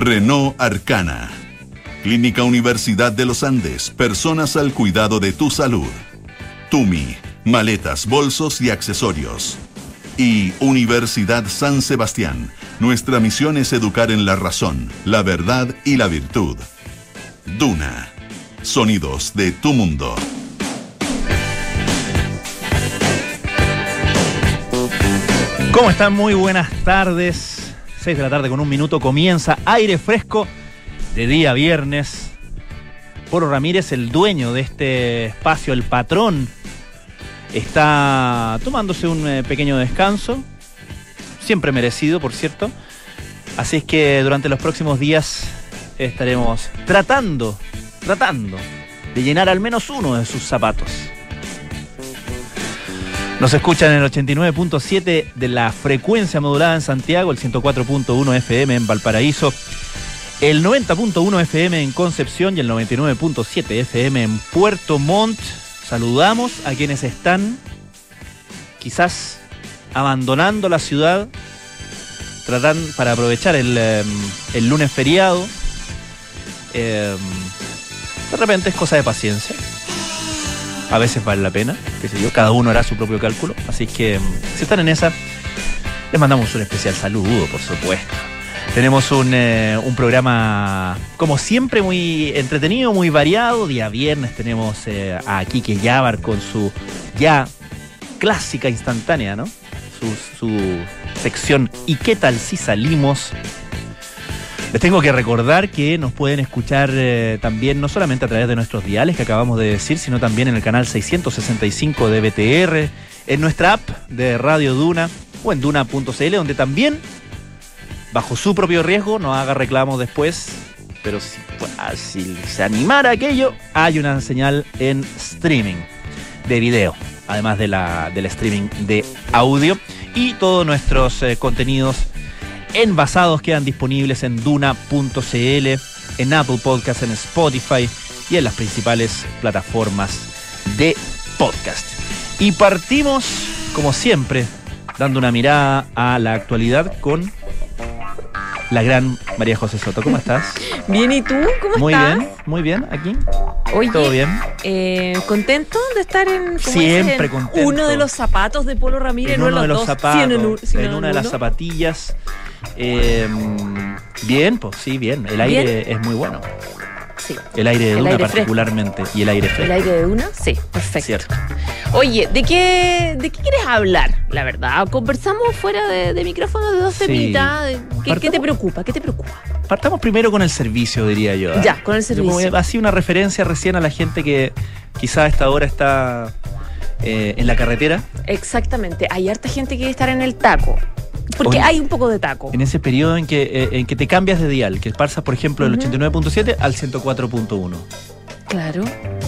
Renault Arcana. Clínica Universidad de los Andes, personas al cuidado de tu salud. Tumi, maletas, bolsos y accesorios. Y Universidad San Sebastián, nuestra misión es educar en la razón, la verdad y la virtud. Duna, sonidos de tu mundo. ¿Cómo están? Muy buenas tardes. 6 de la tarde con un minuto comienza aire fresco de día viernes. Poro Ramírez, el dueño de este espacio, el patrón, está tomándose un eh, pequeño descanso, siempre merecido, por cierto. Así es que durante los próximos días estaremos tratando, tratando de llenar al menos uno de sus zapatos. Nos escuchan en el 89.7 de la frecuencia modulada en Santiago, el 104.1 FM en Valparaíso, el 90.1 FM en Concepción y el 99.7 FM en Puerto Montt. Saludamos a quienes están quizás abandonando la ciudad, tratando para aprovechar el, eh, el lunes feriado. Eh, de repente es cosa de paciencia. A veces vale la pena, qué sé yo, cada uno hará su propio cálculo. Así que mm, si están en esa, les mandamos un especial saludo, por supuesto. Tenemos un, eh, un programa, como siempre, muy entretenido, muy variado. Día viernes tenemos eh, a Kike Yabar con su ya clásica instantánea, ¿no? Su, su sección ¿Y qué tal si salimos? Les tengo que recordar que nos pueden escuchar eh, también no solamente a través de nuestros diales que acabamos de decir, sino también en el canal 665 de BTR, en nuestra app de Radio Duna o en duna.cl, donde también, bajo su propio riesgo, no haga reclamos después, pero si, si se animara aquello, hay una señal en streaming de video, además de la, del streaming de audio y todos nuestros eh, contenidos envasados quedan disponibles en duna.cl, en Apple Podcasts, en Spotify y en las principales plataformas de podcast. Y partimos, como siempre, dando una mirada a la actualidad con la gran María José Soto. ¿Cómo estás? Bien, ¿y tú? ¿Cómo Muy estás? bien, muy bien, aquí. Oye, ¿Todo bien? eh, ¿contento de estar en ¿cómo Siempre? En contento. uno de los zapatos de Polo Ramírez? en no uno de los dos, zapatos, sí, en, un- sí, en una de las zapatillas. Eh, bien, pues sí, bien. El aire es muy bueno. Sí. El aire de El Duna aire fresco. particularmente. Y el aire fresco. ¿El aire de una? Sí, perfecto. Cierto. Oye, ¿de qué, ¿de qué quieres hablar? La verdad, conversamos fuera de, de micrófono de dos Sí. temitas. ¿Qué, qué te preocupa? ¿Qué te preocupa? Partamos primero con el servicio, diría yo. ¿eh? Ya, con el Yo como servicio. Así una referencia recién a la gente que quizá a esta hora está eh, en la carretera, Exactamente. Hay harta gente que quiere estar en el taco. Porque hay un poco de taco. en ese periodo en que, eh, en que te cambias de dial, que pasas, por ejemplo, del Ujú. 89.7 al 104.1. Claro.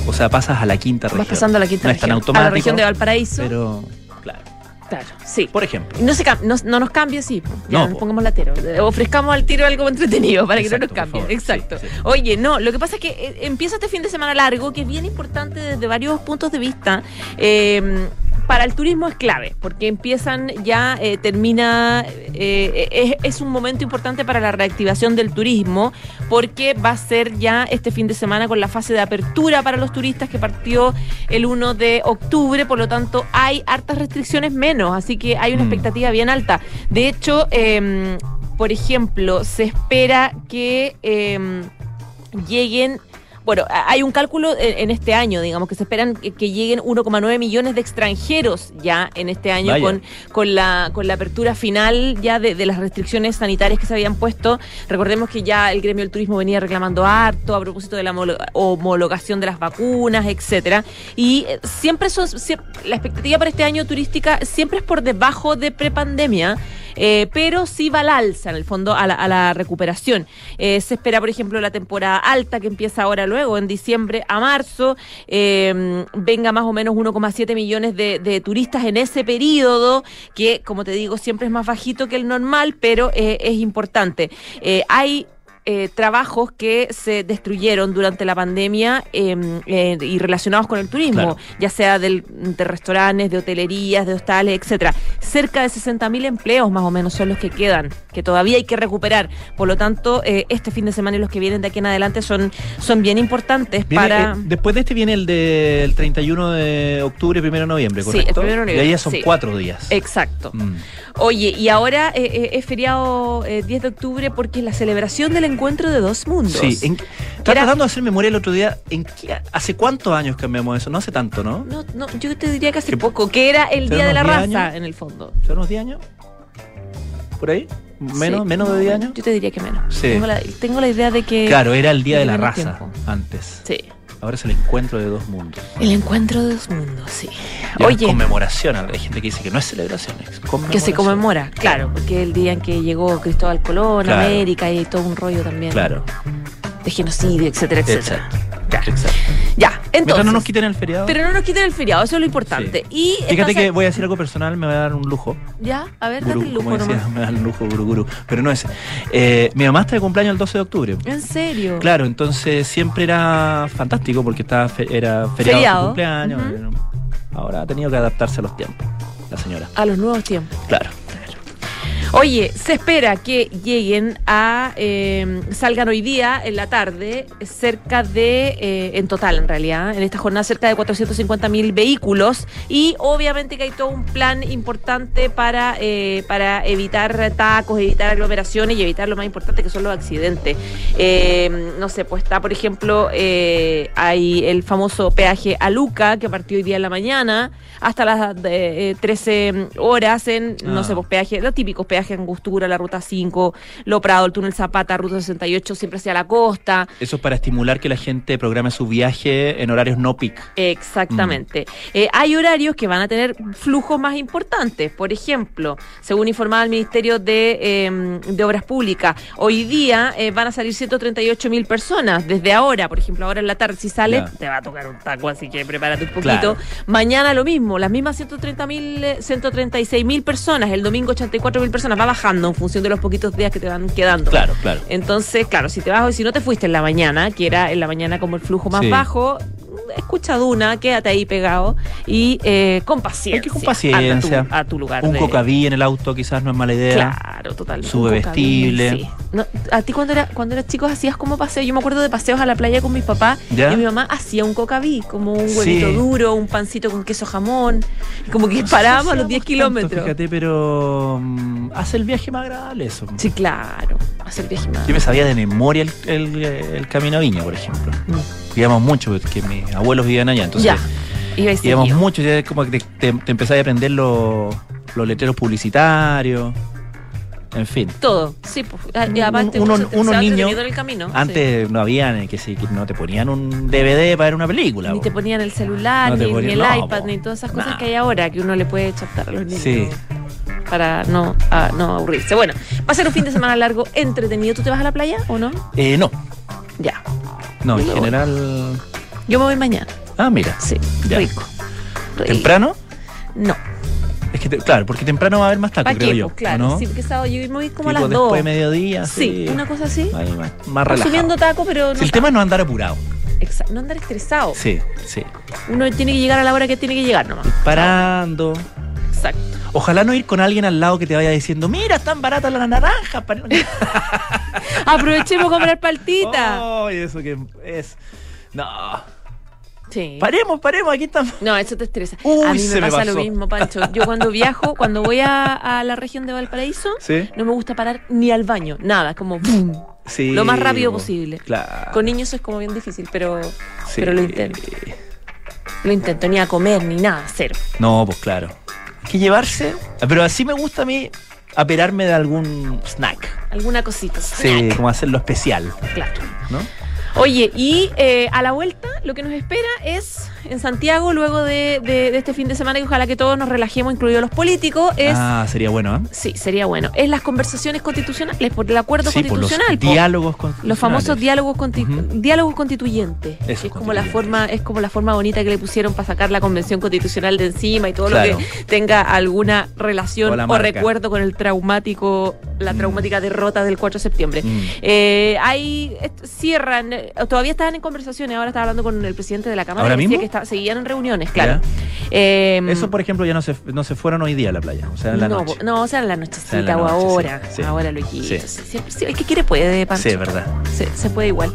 O sea, pasas a la quinta región. Vas pasando a la quinta No es tan región. automático, a la región de Valparaíso. Pero, claro. Claro, sí. Por ejemplo. No, se no, no nos cambie, sí. Ya No, nos pongamos latero. Eh, Ofrezcamos al tiro algo entretenido para que no nos cambie. favor. Exacto. Sí, sí. Oye, no, lo que pasa es que eh, empieza este fin de semana largo, que es bien importante desde varios puntos de vista. Eh, para el turismo es clave, porque empiezan ya, eh, termina, eh, es, es un momento importante para la reactivación del turismo, porque va a ser ya este fin de semana con la fase de apertura para los turistas que partió el 1 de octubre, por lo tanto hay hartas restricciones menos, así que hay una Mm. expectativa bien alta. De hecho, em, por ejemplo, se espera que em, lleguen bueno, hay un cálculo en, en este año, digamos, que se esperan que, que lleguen 1,9 millones de extranjeros ya en este año Vaya. con, con, la, con la apertura final ya de, de las restricciones sanitarias que se habían puesto. Recordemos que ya el gremio del turismo venía reclamando harto a propósito de la homolo- homologación de las vacunas, etcétera. Y eh, siempre son, siem- la expectativa para este año turística siempre es por debajo de prepandemia. eh, pero sí va al alza, en el fondo, a la, a la recuperación. Eh, se espera, por ejemplo, la temporada alta que empieza ahora luego, en diciembre a marzo, eh, venga más o menos 1,7 millones de, de turistas en ese periodo, que, como te digo, siempre es más bajito que el normal, pero eh, es importante. Eh, hay eh, trabajos que se destruyeron durante la pandemia eh, eh, y relacionados con el turismo, Claro. ya sea del- de restaurantes, de hotelerías, de hostales, etcétera. Cerca de 60.000 empleos más o menos son los que quedan, que todavía hay que recuperar. Por lo tanto, eh, este fin de semana y los que vienen de aquí en adelante son, son bien importantes Viene, para... después de este viene el del 31 de octubre, 1 de noviembre, Sí, el ¿correcto? primero de Y ahí noviembre, ya son sí. cuatro días. Exacto. Mm. Oye, y ahora es feriado eh, 10 de octubre porque es la celebración del encuentro de dos mundos. Sí, en- estaba Era- tratando de hacer memoria el otro día. ¿En qué- ¿Hace cuántos años cambiamos eso? No hace tanto, ¿no? No, no, yo te diría que hace ¿Qué- poco, que era el Día de la Raza, 10 años? en el fondo. ¿Son unos 10 años? ¿Por ahí? ¿Menos, Sí. menos de 10 años? Yo te diría que menos. Sí. Tengo, la, tengo la idea de que... Claro, era el Día de la Raza tiempo. antes. Sí. Ahora es el encuentro de dos mundos. El encuentro de dos mundos, sí. Y Oye, conmemoración. Hay gente que dice que no es celebración, es que se conmemora, claro, porque el día en que llegó Cristóbal Colón, Claro. América y todo un rollo también Claro. De genocidio, etcétera, etcétera. Exacto. Ya. Exacto. Ya, Mientras entonces... no nos quiten el feriado. Pero no nos quiten el feriado, eso es lo importante. Y Fíjate que voy a decir algo personal, me va a dar un lujo. Ya, a ver, date el lujo como decía, nomás. me da un lujo, gurú, gurú. Pero no ese. Eh, mi mamá está de cumpleaños el 12 de octubre. ¿En serio? Claro, entonces siempre era fantástico porque estaba fe- era feriado, Feriado. su cumpleaños. Ahora ha tenido que adaptarse a los tiempos, la señora. A los nuevos tiempos. Claro. Oye, se espera que lleguen a, eh, salgan hoy día en la tarde cerca de, eh, en total en realidad, en esta jornada cerca de 450 mil vehículos y obviamente que hay todo un plan importante para, eh, para evitar tacos, evitar aglomeraciones y evitar lo más importante que son los accidentes. Eh, no sé, pues está por ejemplo, eh, hay el famoso peaje a Luca que partió hoy día en la mañana hasta las eh, 13 horas en, no Ah. sé, pues peaje, los típicos peajes Angostura, la ruta 5, Lo Prado, el túnel Zapata, ruta 68, siempre hacia la costa. Eso es para estimular que la gente programe su viaje en horarios no peak. Exactamente. Eh, hay horarios que van a tener flujos más importantes. Por ejemplo, según informaba el Ministerio de, eh, de Obras Públicas, hoy día eh, van a salir 138 mil personas. Desde ahora, por ejemplo, ahora en la tarde, si sale, Ya. te va a tocar un taco, así que prepárate un poquito. Claro. Mañana lo mismo, las mismas 130 mil, 136 mil personas. El domingo 84 mil personas. Va bajando en función de los poquitos días que te van quedando. Claro, claro. Entonces, claro, si te vas hoy, si no te fuiste en la mañana, que era en la mañana como el flujo más Sí. bajo, escucha Duna, quédate ahí pegado y eh, con paciencia. Hay que ir con paciencia. A tu, a tu lugar. Un de- cocaví en el auto quizás no es mala idea. Claro, totalmente. Sube vestible. sí. No, a ti cuando, era, cuando eras chico hacías como paseo. Yo me acuerdo de paseos a la playa con mis papás ¿Ya? y mi mamá hacía un cocaví, como un Sí. huevito duro, un pancito con queso jamón. Como que parábamos a los 10 Tanto, kilómetros. Fíjate, pero mm, hace el viaje más agradable eso. Sí, claro. Hacer viaje más. Yo me sabía de memoria el, el- el camino a Viña, por ejemplo. Mm. Íbamos mucho porque mis abuelos vivían allá, entonces Ya. Íbamos mucho, ya es como que te, te, te empezás a aprender los, los letreros publicitarios, en fin. Todo, sí, pues, y aparte uno- uno, se- uno niño- el camino. Antes no había que, sí, que no te ponían un DVD para ver una película. Ni po. te ponían el celular, No ni, el no, iPad, po. ni todas esas cosas que hay ahora que uno le puede chantar a los niños Sí. para no, a- no aburrirse. Bueno, va a ser un fin de semana largo, entretenido. ¿Tú te vas a la playa o no? Eh, no, Ya. No, en general. Yo me voy mañana. Ah, mira. Sí, Ya. rico. Rico. ¿Temprano? No. Es que, te- claro, porque temprano va a haber más tacos, ¿Para creo qué? yo. Pues claro, ¿o ¿no? sí, porque sábado yo me voy como a las dos. después de mediodía. Sí, una cosa así. Ahí más, más relajado. Consumiendo taco, pero no, Si el tema no andar apurado. No andar estresado. Sí, sí. Uno tiene que llegar a la hora que tiene que llegar nomás. Parando. Exacto. Ojalá no ir con alguien al lado que te vaya diciendo, mira, están baratas las naranjas. pa-". Aprovechemos a comprar paltita. Ay, eso que es. No. Sí. Paremos, paremos, aquí estamos. No, eso te estresa. Uy, a mí se me me pasa lo mismo, Pancho. Yo cuando viajo, cuando voy a, a la región de Valparaíso, Sí. no me gusta parar ni al baño, nada, como. Sí. Lo más rápido po. posible. Claro. Con niños eso es como bien difícil, pero, Sí. pero lo intento. Lo intento, ni a comer, ni nada, cero. No, pues claro. Hay que llevarse. Pero así me gusta a mí aperarme de algún snack. Alguna cosita. Sí, como hacerlo especial, Claro. ¿no? Oye, y eh, a la vuelta lo que nos espera es en Santiago, luego de, de- de este fin de semana, y ojalá que todos nos relajemos, incluidos los políticos, es... Ah, sería bueno, ¿eh? Sí, sería bueno. Es las conversaciones constitucionales, por el acuerdo Sí, por los constitucional. diálogos Los famosos diálogos, Ujú. diálogos constituyentes. Eso, que es como la forma, es como la forma bonita que le pusieron para sacar la convención constitucional de encima y todo Claro. lo que tenga alguna relación O recuerdo con el traumático la traumática derrota del 4 de septiembre. Mm. Eh, ahí est- cierran, todavía estaban en conversaciones, ahora estaba hablando con el presidente de la Cámara. ¿Ahora mismo? que estaba- seguían en reuniones, claro. Eh, Eso, por ejemplo, ya no se, no se fueron hoy día a la playa, o sea, en la no, noche. no, o sea, en la O sea, nochecita o noche, ahora. sí, sí. Ahora quito. Sí. El que quiere puede, Pancho. Sí, es verdad. Se, se puede igual.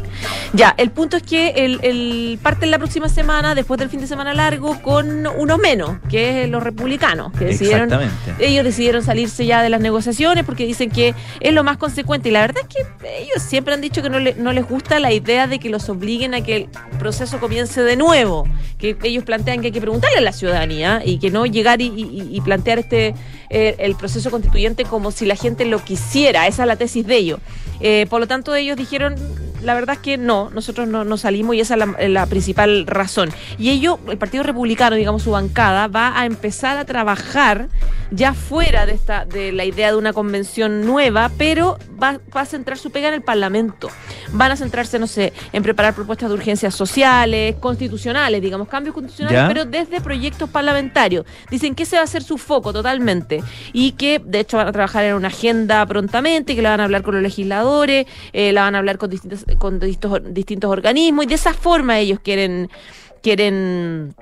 Ya, el punto es que el, el parten la próxima semana, después del fin de semana largo, con uno menos, que es los republicanos, que decidieron. Exactamente. Ellos decidieron salirse ya de las negociaciones porque dicen que es lo más consecuente. Y la verdad es que ellos siempre han dicho que no, le- no les gusta la idea de que los obliguen a que el proceso comience de nuevo. Que ellos plantean que hay que preguntarle a la ciudadanía y que no llegar y, y- plantear este eh, el proceso constituyente como si la gente lo quisiera. Esa es la tesis de ellos. Eh, por lo tanto, ellos dijeron, la verdad es que no, nosotros no, no salimos y esa es la, la principal razón. Y ellos, el Partido Republicano, digamos su bancada, va a empezar a trabajar ya fuera de esta de la idea de una convención nueva, pero va, va a centrar su pega en el Parlamento. Van a centrarse, no sé, en preparar propuestas de urgencias sociales, constitucionales, digamos, cambios constitucionales, ¿Ya? pero desde proyectos parlamentarios. Dicen que ese va a ser su foco totalmente y que de hecho van a trabajar en una agenda prontamente, que la van a hablar con los legisladores, eh, la van a hablar con distintos, con distintos, distintos organismos y de esa forma ellos quieren quieren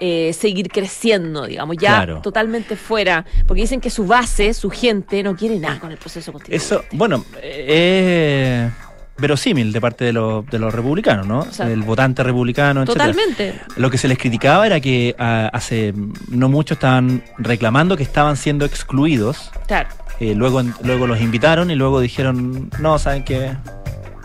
eh, seguir creciendo, digamos, ya Claro. totalmente fuera, porque dicen que su base, su gente, no quiere nada con el proceso constituyente. Eso, bueno, eh, es verosímil de parte de, los- de los republicanos, ¿no? sea, el votante republicano, etcétera. Totalmente. Lo que se les criticaba era que ah, hace no mucho estaban reclamando que estaban siendo excluidos. Claro. Eh, luego, luego los invitaron y luego dijeron, no, ¿saben qué?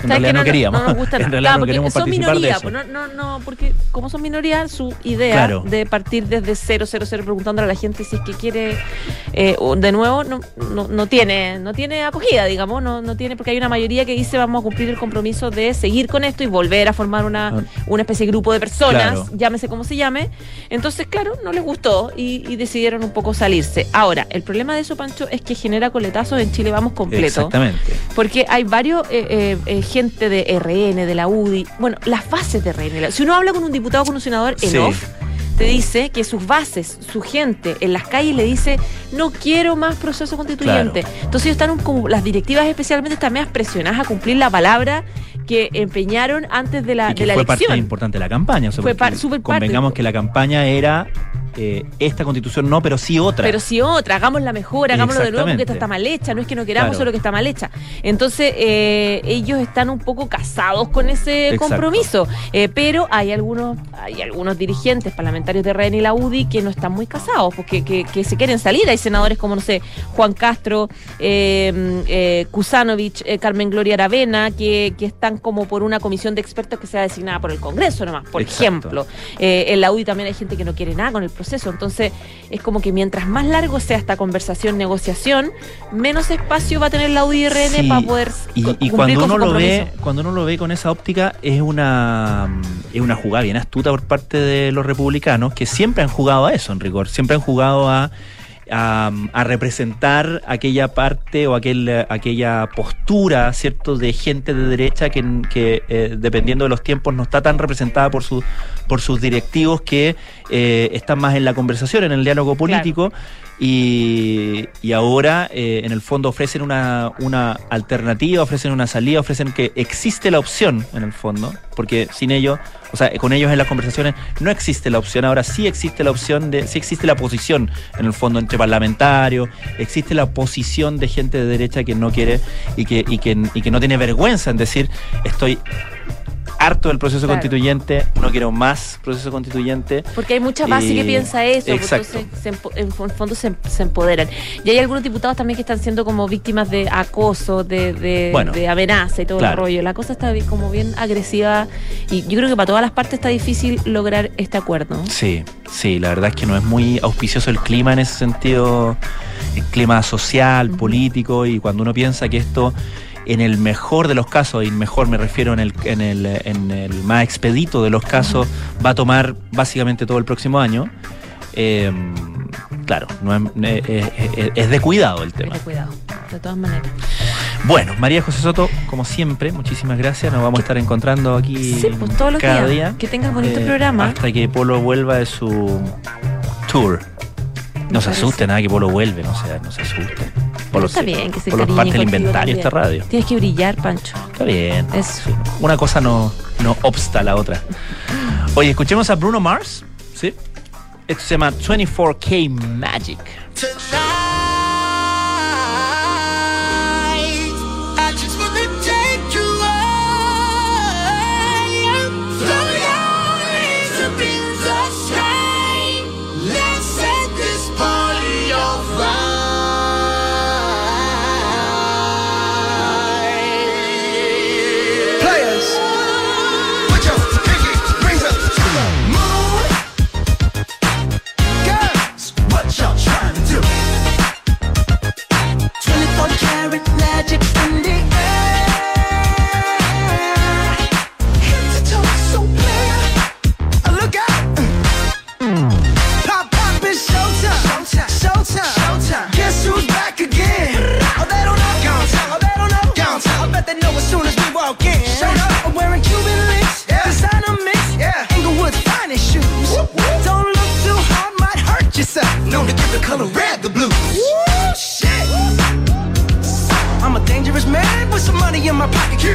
En ¿Sabes realidad que no, queríamos. No nos gusta en nada. realidad Claro, no porque queremos son participar de minoría, eso. pues no, no, no, porque como son minoría, su idea Claro. de partir desde cero, cero, cero, preguntándole a la gente si es que quiere eh, de nuevo, no, no, no tiene, no tiene acogida, digamos, no, no tiene, porque hay una mayoría que dice vamos a cumplir el compromiso de seguir con esto y volver a formar una, Ah. una especie de grupo de personas, Claro. llámese como se llame. Entonces, claro, no les gustó y, y decidieron un poco salirse. Ahora, el problema de eso, Pancho, es que genera coletazos en Chile Vamos completo. Exactamente. Porque hay varios eh, eh, eh, gente de RN, de la UDI, bueno, las bases de RN. Si uno habla con un diputado, con un senador en Sí. off, te dice que sus bases, su gente en las calles le dice, no quiero más proceso constituyente. Entonces ellos están como las directivas especialmente están medias presionadas a cumplir la palabra que empeñaron antes de la, y que de la fue parte importante de la campaña. o sea, Fue súper parte. Convengamos que la campaña era eh, esta constitución no, pero sí otra. Pero si otra, hagámosla mejor, hagámoslo de nuevo porque esta está mal hecha, no es que no queramos, Claro. solo que está mal hecha. Entonces, eh, ellos están un poco casados con ese Exacto. compromiso, Eh, pero hay algunos hay algunos dirigentes parlamentarios de RN y la UDI que no están muy casados, porque que, que se quieren salir. Hay senadores como, no sé, Juan Castro, Kusanovich, Carmen Gloria Aravena, que, que están como por una comisión de expertos que sea designada por el Congreso nomás, por Exacto. ejemplo. En la UDI también hay gente que no quiere nada con el proceso. Entonces, es como que mientras más largo sea esta conversación, negociación, menos espacio va a tener la UDI y RN Sí, para poder Y, cuando uno lo ve, cuando uno lo ve con esa óptica, es una es una jugada bien astuta por parte de los republicanos, que siempre han jugado a eso, en rigor, siempre han jugado a a, a representar aquella parte o aquel, aquella postura, ¿cierto?, de gente de derecha que, que, eh, dependiendo de los tiempos no está tan representada por, su, por sus directivos que eh, están más en la conversación, en el diálogo político. Y, ahora, eh, en el fondo, ofrecen una, una alternativa, ofrecen una salida, ofrecen que existe la opción, en el fondo, porque sin ellos, o sea, con ellos en las conversaciones no existe la opción, ahora sí existe la opción de, sí existe la posición, en el fondo, entre parlamentarios, existe la posición de gente de derecha que no quiere y que, y que, y que no tiene vergüenza en decir, estoy harto del proceso Claro. constituyente, no quiero más proceso constituyente. Porque hay mucha base que Eh, piensa eso, pues, exacto. entonces se empo- en fo- en fondo se, se empoderan. Y hay algunos diputados también que están siendo como víctimas de acoso, de, de, Bueno, de amenaza y todo claro. el rollo. La cosa está bien- como bien agresiva y yo creo que para todas las partes está difícil lograr este acuerdo. Sí, sí, la verdad es que no es muy auspicioso el clima en ese sentido, el clima social, político, y cuando uno piensa que esto, en el mejor de los casos, y mejor me refiero en el, en el, en el más expedito de los casos, va a tomar básicamente todo el próximo año, eh, claro, no es, es- es- es de cuidado el tema. Pero cuidado, de todas maneras. Bueno, María José Soto, como siempre, muchísimas gracias. Nos vamos a estar encontrando aquí Sí, pues todos los cada días. día. Que tengas bonito eh, programa. Hasta que Polo vuelva de su tour. No se asusten, nada que Polo vuelve, no se, no se asusten. Por los, Está bien que se por los cariñen parte del inventario esta radio. Tienes que brillar, Pancho. Está bien. Es Una cosa no, no obsta a la otra. Oye, escuchemos a Bruno Mars. ¿Sí? Esto se llama 24K Magic. Tonight,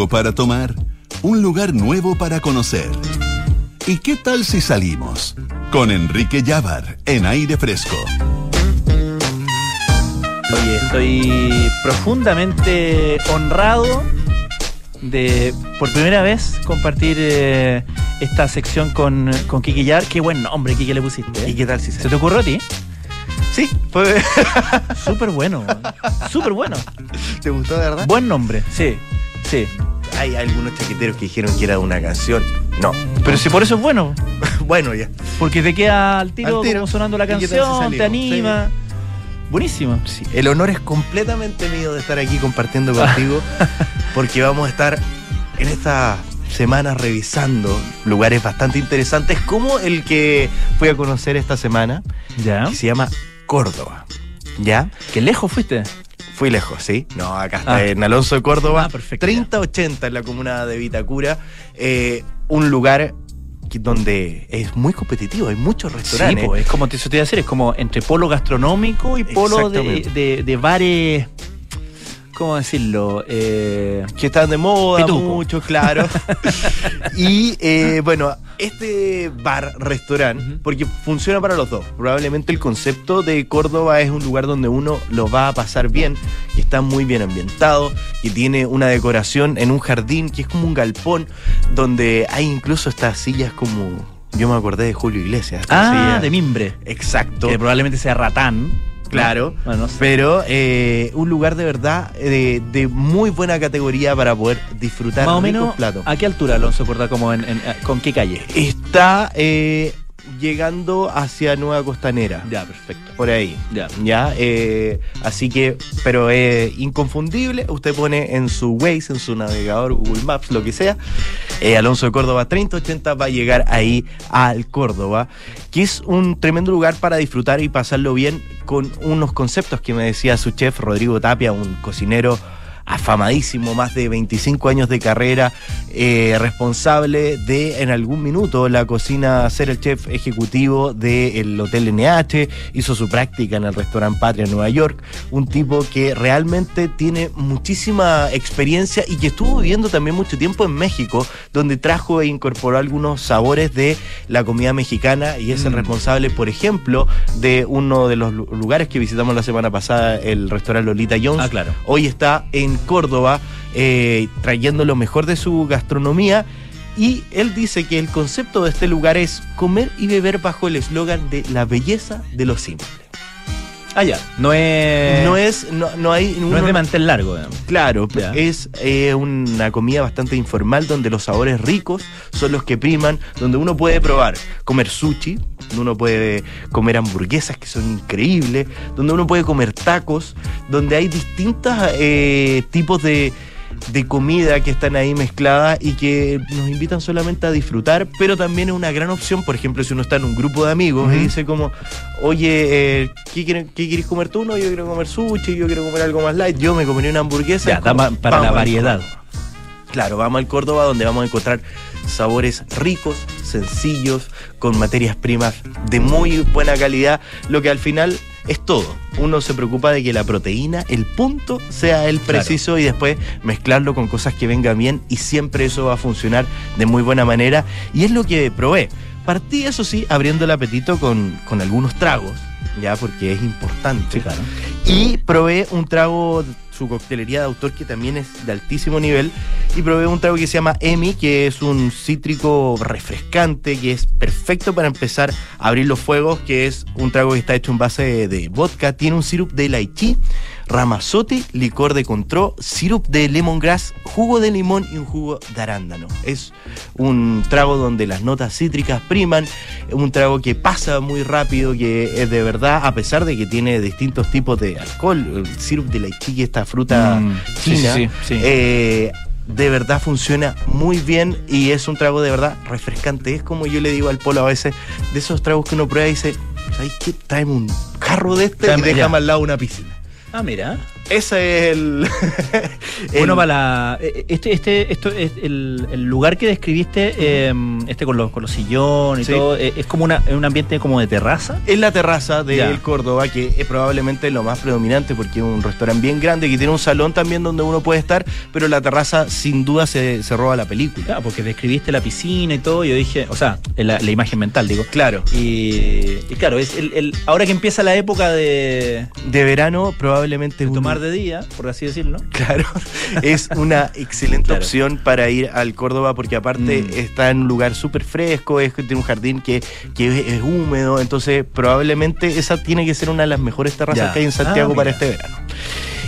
Algo para tomar, un lugar nuevo para conocer. ¿Y qué tal si salimos? Con Enrique Llávar en aire fresco. Oye, estoy profundamente honrado de por primera vez compartir eh, esta sección con, con Kiki Yar. Qué buen nombre, Kiki, le pusiste. ¿eh? ¿Y qué tal si ¿Se te ocurrió a ti? Sí, fue... Súper bueno. Súper bueno. ¿Te gustó de verdad? Buen nombre, sí. Sí. Hay algunos chaqueteros que dijeron que era una canción. No. Pero si por eso es bueno. bueno, ya. Porque te queda al tiro, Al tiro. como sonando la ¿Y qué tal si canción, te anima. Buenísimo. Sí, el honor es completamente mío de estar aquí compartiendo contigo, porque vamos a estar en esta semana revisando lugares bastante interesantes, como el que fui a conocer esta semana, Ya. que se llama Córdoba. ¿Ya? Qué lejos fuiste. Fui lejos, ¿sí? No, acá está Ah. en Alonso de Córdoba. Ah, perfecto, 3080 en la comuna de Vitacura. Eh, un lugar donde es muy competitivo, hay muchos Sí, restaurantes. es como te, eso te iba a decir, es como entre polo gastronómico y polo de, de- de bares, ¿cómo decirlo? Eh, que están de moda, Pituco. muchos, claro. y eh, bueno, este bar, restaurante, porque funciona para los dos. Probablemente el concepto de Córdoba es un lugar donde uno lo va a pasar bien, que está muy bien ambientado, que tiene una decoración en un jardín que es como un galpón, donde hay incluso estas sillas como. Yo me acordé de Julio Iglesias. ah, de mimbre. Exacto. Que probablemente sea ratán. Claro. Bueno, no sé. Pero eh, un lugar de verdad eh, de, de muy buena categoría para poder disfrutar Más o menos, platos. ¿a qué altura, Alonso Corda? Como en, en- ¿Con qué calle? Está eh, llegando hacia Nueva Costanera. Ya, perfecto. Por ahí. Ya. Ya, eh, así que, pero es inconfundible. Usted pone en su Waze, en su navegador, Google Maps, lo que sea. eh, Alonso de Córdoba 3080 va a llegar ahí al Córdoba, que es un tremendo lugar para disfrutar y pasarlo bien con unos conceptos que me decía su chef Rodrigo Tapia, un cocinero afamadísimo, más de 25 años de carrera, eh, responsable de en algún minuto la cocina, ser el chef ejecutivo del Hotel NH, hizo su práctica en el restaurante Patria en Nueva York, un tipo que realmente tiene muchísima experiencia y que estuvo viviendo también mucho tiempo en México, donde trajo e incorporó algunos sabores de la comida mexicana y es el Mm. responsable, por ejemplo, de uno de los lu- lugares que visitamos la semana pasada, el restaurante Lolita Jones. Ah, claro. Hoy está en Córdoba eh, trayendo lo mejor de su gastronomía. Y él dice que el concepto de este lugar es comer y beber bajo el eslogan de la belleza de lo simple. Ah, ya. No es. no es, no, no hay no uno- es de mantel largo, digamos. Claro, Ya. es eh, una comida bastante informal donde los sabores ricos son los que priman, donde uno puede probar comer sushi, donde uno puede comer hamburguesas que son increíbles, donde uno puede comer tacos, donde hay distintos tipos de, de comida que están ahí mezcladas y que nos invitan solamente a disfrutar, pero también es una gran opción, por ejemplo, si uno está en un grupo de amigos y dice como, oye, eh, ¿qué, quieren- qué quieres comer tú? No, yo quiero comer sushi, yo quiero comer algo más light, yo me comería una hamburguesa. Ya, como, para la variedad. Claro, vamos al Córdoba donde vamos a encontrar sabores ricos, sencillos, con materias primas de muy buena calidad, lo que al final es todo. Uno se preocupa de que la proteína, el punto, sea el Claro. preciso y después mezclarlo con cosas que vengan bien y siempre eso va a funcionar de muy buena manera y es lo que probé. Partí, eso sí, abriendo el apetito con, con algunos tragos, ya porque es importante. Sí, claro. Y probé un trago, su coctelería de autor que también es de altísimo nivel. Y probé un trago que se llama Emi, que es un cítrico refrescante, que es perfecto para empezar a abrir los fuegos, que es un trago que está hecho en base de, vodka. Tiene un sirup de lychee, ramazote, licor de control, sirup de lemongrass, jugo de limón y un jugo de arándano. Es un trago donde las notas cítricas priman, un trago que pasa muy rápido, que es de verdad, a pesar de que tiene distintos tipos de alcohol, el sirup de lychee, esta fruta Mm, china, sí, sí, sí. eh, de verdad funciona muy bien y es un trago de verdad refrescante. Es como yo le digo al polo a veces, de esos tragos que uno prueba y dice, ¿sabes qué? Tráeme un jarro de este Tráeme, y déjame ya. al lado una piscina. Ah, mira. Ese es el. Bueno, para la, eh, este, este, esto es el, el lugar que describiste, eh, este con los, con los sillones y Sí. todo, eh, es como una, un ambiente como de terraza. Es la terraza de Ya. El Córdoba, que es probablemente lo más predominante porque es un restaurante bien grande que tiene un salón también donde uno puede estar, pero la terraza sin duda se, se roba la película. Claro, porque describiste la piscina y todo, yo dije, o sea, la, la imagen mental, digo. Claro. Y, y claro, es el, ahora que empieza la época de, De verano probablemente de tomar de día, por así decirlo. Claro, es una excelente Claro. opción para ir al Córdoba porque aparte Mm. está en un lugar súper fresco, es, tiene un jardín que, que es, es húmedo, entonces probablemente esa tiene que ser una de las mejores terrazas Ya. que hay en Santiago Ah, para este verano.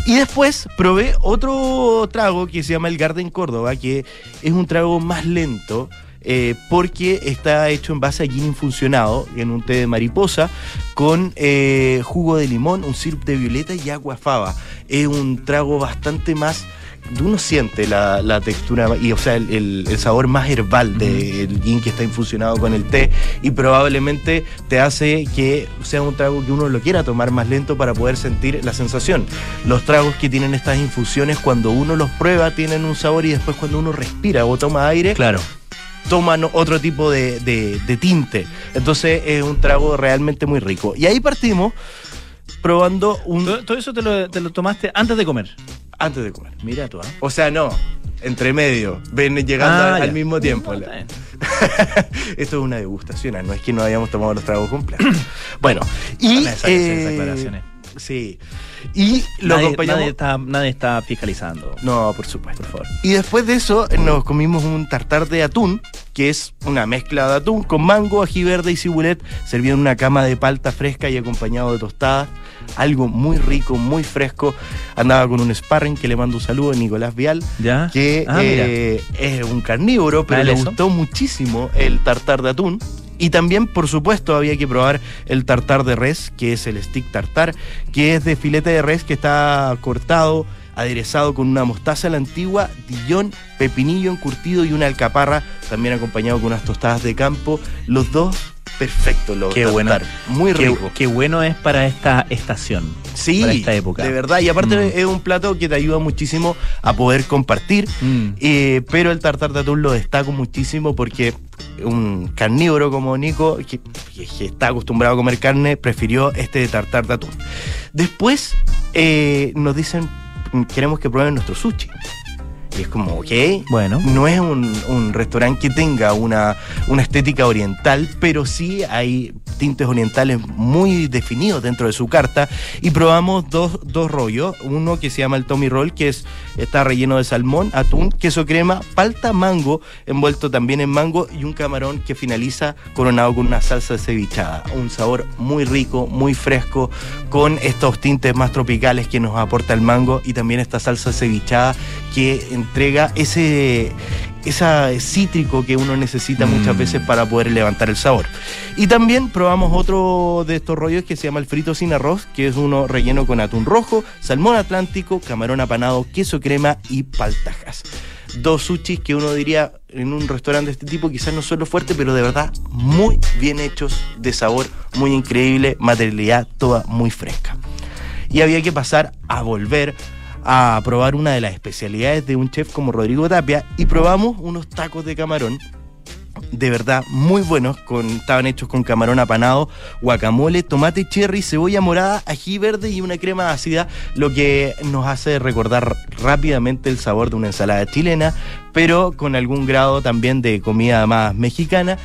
Y después probé otro trago que se llama el Garden Córdoba, que es un trago más lento. Eh, porque está hecho en base a gin infusionado en un té de mariposa con eh, jugo de limón, un sirup de violeta y agua fava. Es un trago bastante más uno siente la, la textura y o sea el, el- el sabor más herbal del gin que está infusionado con el té y probablemente te hace que sea un trago que uno lo quiera tomar más lento para poder sentir la sensación. Los tragos que tienen estas infusiones cuando uno los prueba tienen un sabor y después cuando uno respira o toma aire Claro. Toman otro tipo de, de- de tinte. Entonces es un trago realmente muy rico. Y ahí partimos probando un... Todo, todo eso te lo, te lo tomaste antes de comer. Antes de comer. Mira tú, ¿ah? O sea, no, entre medio, ven llegando Ah, al, mismo tiempo. No. Esto es una degustación, ¿ah? no es que no hayamos tomado los tragos completos. bueno, y... Eh, declaraciones. sí. Y lo nadie, acompañamos... nadie está, nadie está fiscalizando. No, por supuesto. Por favor. Y después de eso nos comimos un tartar de atún, que es una mezcla de atún con mango, ají verde y cibulet, servido en una cama de palta fresca y acompañado de tostadas. Algo muy rico, muy fresco. Andaba con un sparring que le mando un saludo, Nicolás Vial, ¿Ya? que Ah, eh, es un carnívoro, pero le eso. gustó muchísimo el tartar de atún. Y también, por supuesto, había que probar el tartar de res, que es el stick tartar, que es de filete de res que está cortado, aderezado con una mostaza a la antigua, dillón, pepinillo encurtido y una alcaparra, también acompañado con unas tostadas de campo. Los dos, perfectos los Qué bueno. Muy rico. qué bueno es para esta estación. Sí, para esta época. de verdad. Y aparte Mm. es un plato que te ayuda muchísimo a poder compartir. Mm. Eh, pero el tartar de atún lo destaco muchísimo porque un carnívoro como Nico, que, que está acostumbrado a comer carne, prefirió este tartar de atún. Después eh, nos dicen, queremos que prueben nuestro sushi. Y es como, ok. Bueno. No es un, un restaurante que tenga una, una estética oriental, pero sí hay tintes orientales muy definidos dentro de su carta. Y probamos dos, dos rollos. Uno que se llama el Tommy Roll, que es, está relleno de salmón, atún, queso crema, palta, mango, envuelto también en mango, y un camarón que finaliza coronado con una salsa cevichada. Un sabor muy rico, muy fresco, con estos tintes más tropicales que nos aporta el mango y también esta salsa cevichada que entrega ese cítrico que uno necesita muchas Mm. veces para poder levantar el sabor. Y también probamos otro de estos rollos que se llama el frito sin arroz, que es uno relleno con atún rojo, salmón atlántico, camarón apanado, queso crema y paltajas. Dos sushis que uno diría en un restaurante de este tipo quizás no son lo fuerte, pero de verdad muy bien hechos, de sabor muy increíble, materialidad toda muy fresca y había que pasar a volver a probar una de las especialidades de un chef como Rodrigo Tapia y probamos unos tacos de camarón de verdad muy buenos, con, estaban hechos con camarón apanado, guacamole, tomate cherry, cebolla morada, ají verde y una crema ácida, lo que nos hace recordar rápidamente el sabor de una ensalada chilena, pero con algún grado también de comida más mexicana.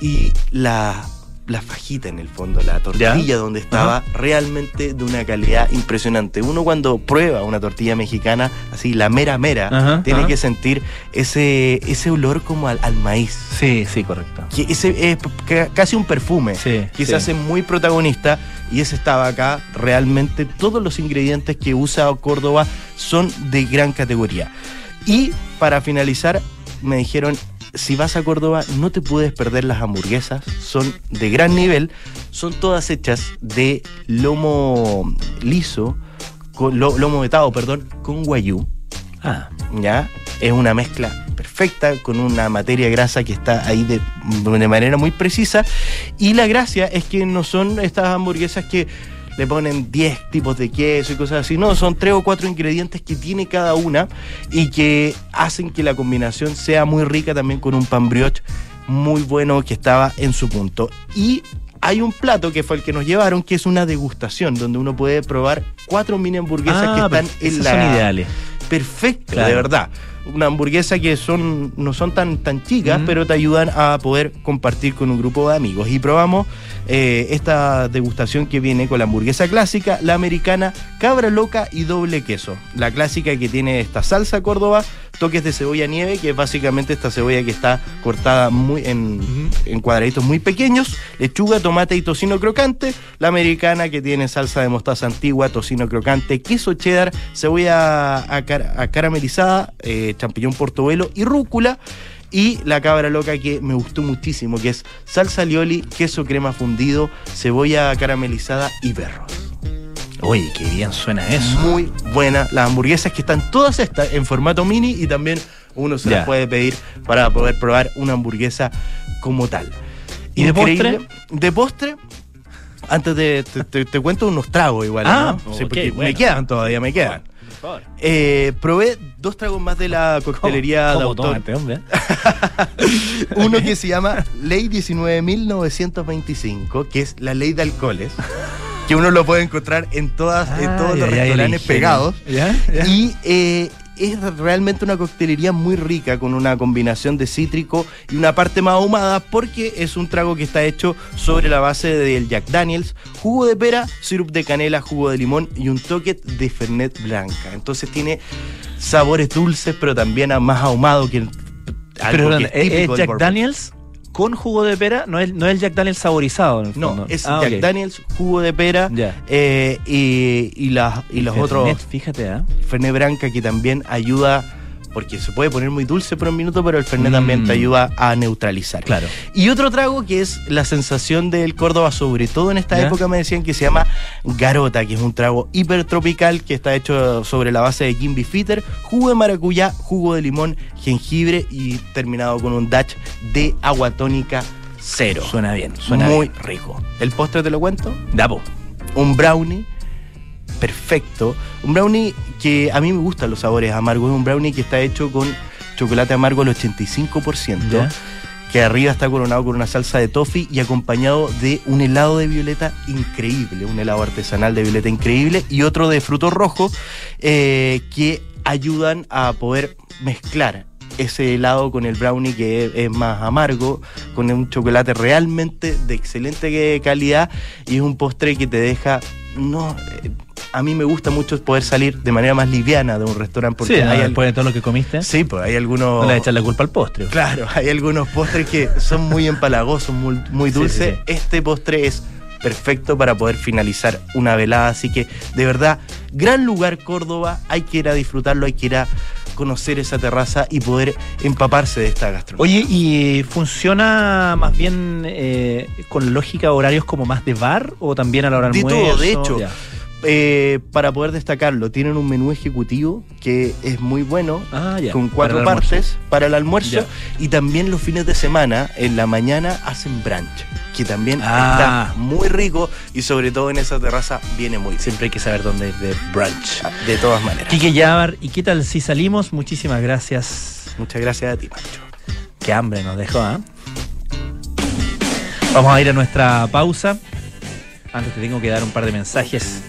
Y la, la fajita en el fondo, la tortilla donde estaba realmente de una calidad impresionante. Uno cuando prueba una tortilla mexicana, así la mera mera, Ajá, tiene ajá. que sentir ese, ese olor como al, al maíz. Sí, sí, correcto. Que ese es ca- casi un perfume Sí, que sí. se hace muy protagonista y ese estaba acá. Realmente todos los ingredientes que usa Córdoba son de gran categoría. Y para finalizar, me dijeron, si vas a Córdoba no te puedes perder las hamburguesas, son de gran nivel, son todas hechas de lomo liso, con, lo- lomo vetado, perdón, con guayú. Ah, ¿ya? Es una mezcla perfecta con una materia grasa que está ahí de, de manera muy precisa. Y la gracia es que no son estas hamburguesas que le ponen 10 tipos de queso y cosas así. No, son 3 o 4 ingredientes que tiene cada una y que hacen que la combinación sea muy rica también con un pan brioche muy bueno que estaba en su punto. Y hay un plato que fue el que nos llevaron, que es una degustación, donde uno puede probar cuatro mini hamburguesas Ah, que están en la son ideales. perfecto, Claro. de verdad. Una hamburguesa que son, no son tan, tan chicas, pero te ayudan a poder compartir con un grupo de amigos. Y probamos eh, esta degustación que viene con la hamburguesa clásica, la americana, cabra loca y doble queso. La clásica que tiene esta salsa córdoba, toques de cebolla nieve, que es básicamente esta cebolla que está cortada muy en, en cuadraditos muy pequeños, lechuga, tomate y tocino crocante. La americana que tiene salsa de mostaza antigua, tocino crocante, queso cheddar, cebolla acar- acaramelizada, eh, champiñón portobelo y rúcula. Y la cabra loca que me gustó muchísimo, que es salsa lioli, queso crema fundido, cebolla caramelizada y berros. Oye, qué bien suena eso. Muy buena. Las hamburguesas que están todas estas en formato mini y también uno se Ya. las puede pedir para poder probar una hamburguesa como tal. ¿Y de Increíble. De postre, antes de. Te, te- te cuento unos tragos igual. Ah, ¿no? Sí, ok, porque bueno. me quedan todavía, me quedan. Eh, probé dos tragos más de la coctelería de ¿Cómo autor. Uno que se llama Ley 19.925, que es la ley de alcoholes. Que uno lo puede encontrar en todas, en todos Ay, los restaurantes pegados. Y eh, es realmente una coctelería muy rica con una combinación de cítrico y una parte más ahumada porque es un trago que está hecho sobre la base del Jack Daniels, jugo de pera, sirup de canela, jugo de limón y un toque de Fernet Blanca. Entonces tiene sabores dulces pero también más ahumado que Pero algo que ¿es, Jack. Daniels con jugo de pera? No es, no es el Jack Daniels saborizado, en el No, fondo. es Ah, Jack ok. Daniels, jugo de pera Ya. eh, y, y, las- y los Fernet, otros Fíjate, ¿ah? Fernet Branca que también ayuda, porque se puede poner muy dulce por un minuto, pero el Fernet también Mm. te ayuda a neutralizar. Claro. Y otro trago que es la sensación del Córdoba, sobre todo en esta ¿Ya? época me decían que se llama Garota, que es un trago hipertropical que está hecho sobre la base de Kimby Fitter, jugo de maracuyá, jugo de limón, jengibre y terminado con un dash de agua tónica cero. Suena bien, suena Muy bien. rico. ¿El postre te lo cuento? Dapo. un brownie perfecto. Un brownie que a mí me gustan los sabores amargos. Es un brownie que está hecho con chocolate amargo al 85%. Ya. Que arriba está coronado con una salsa de toffee y acompañado de un helado de violeta increíble, un helado artesanal de violeta increíble y otro de frutos rojos eh, que ayudan a poder mezclar ese helado con el brownie que es, más amargo, con un chocolate realmente de excelente calidad y es un postre que te deja, no, a mí me gusta mucho poder salir de manera más liviana de un restaurante porque Sí, hay, al- después de todo lo que comiste, sí, pues hay algunos... no le echas la culpa al postre. Claro, hay algunos postres que son muy empalagosos, muy, muy dulces. sí, sí. Este postre es perfecto para poder finalizar una velada, así que de verdad, gran lugar Córdoba, hay que ir a disfrutarlo, hay que ir a conocer esa terraza y poder empaparse de esta gastronomía. Oye, ¿y funciona más bien eh, con lógica horarios como más de bar o también a la hora De almuerzo? todo, de hecho. Ya. Eh, para poder destacarlo, tienen un menú ejecutivo que es muy bueno, Ah, ya. con cuatro partes para el almuerzo Ya. y también los fines de semana en la mañana hacen brunch que también Ah. está muy rico y sobre todo en esa terraza viene muy bien Siempre hay que saber dónde ir de brunch. de todas maneras Quique Yabar, ¿y qué tal si salimos? Muchísimas gracias. muchas gracias a ti Pancho Qué hambre nos dejó, ¿ah? Vamos a ir a nuestra pausa. Antes te tengo que dar un par de mensajes.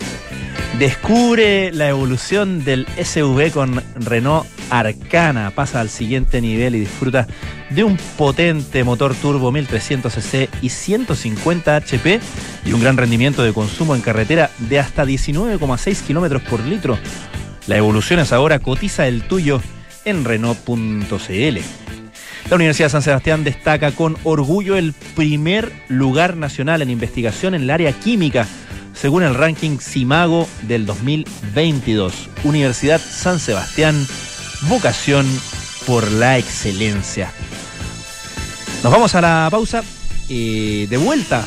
Descubre la evolución del SUV con Renault Arcana. Pasa al siguiente nivel y disfruta de un potente motor turbo 1300cc y 150 HP y un gran rendimiento de consumo en carretera de hasta 19,6 kilómetros por litro. La evolución es ahora, cotiza el tuyo en Renault.cl. La Universidad de San Sebastián destaca con orgullo el primer lugar nacional en investigación en el área química, según el ranking CIMAGO del 2022. Universidad San Sebastián, vocación por la excelencia. Nos vamos a la pausa. y de vuelta,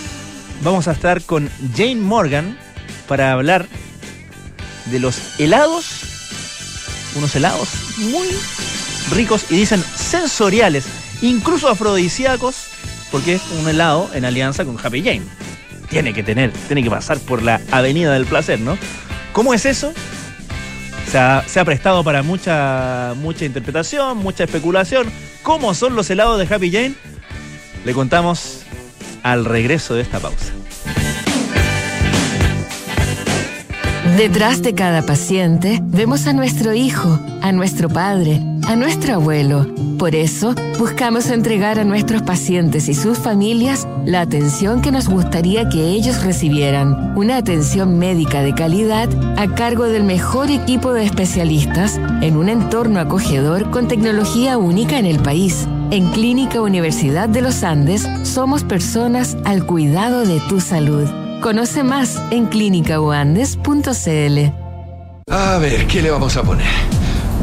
vamos a estar con Jane Morgan para hablar de los helados, unos helados muy ricos y dicen sensoriales, incluso afrodisíacos, porque es un helado en alianza con Happy Jane. Tiene que tener, tiene que pasar por la avenida del placer, ¿no? ¿Cómo es eso? Se ha, se ha prestado para mucha, mucha interpretación, mucha especulación. ¿Cómo son los helados de Happy Jane? Le contamos al regreso de esta pausa. Detrás de cada paciente vemos a nuestro hijo, a nuestro padre, a nuestro abuelo. Por eso, buscamos entregar a nuestros pacientes y sus familias la atención que nos gustaría que ellos recibieran. Una atención médica de calidad a cargo del mejor equipo de especialistas en un entorno acogedor con tecnología única en el país. En Clínica Universidad de los Andes somos personas al cuidado de tu salud. Conoce más en clínicauandes.cl. A ver, ¿qué le vamos a poner?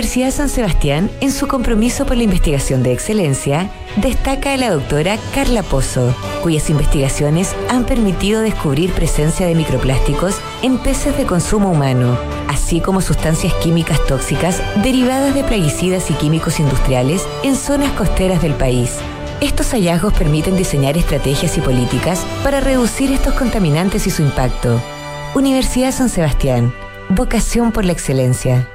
Universidad San Sebastián, en su compromiso por la investigación de excelencia, destaca a la doctora Carla Pozo, cuyas investigaciones han permitido descubrir presencia de microplásticos en peces de consumo humano, así como sustancias químicas tóxicas derivadas de plaguicidas y químicos industriales en zonas costeras del país. Estos hallazgos permiten diseñar estrategias y políticas para reducir estos contaminantes y su impacto. Universidad San Sebastián, vocación por la excelencia.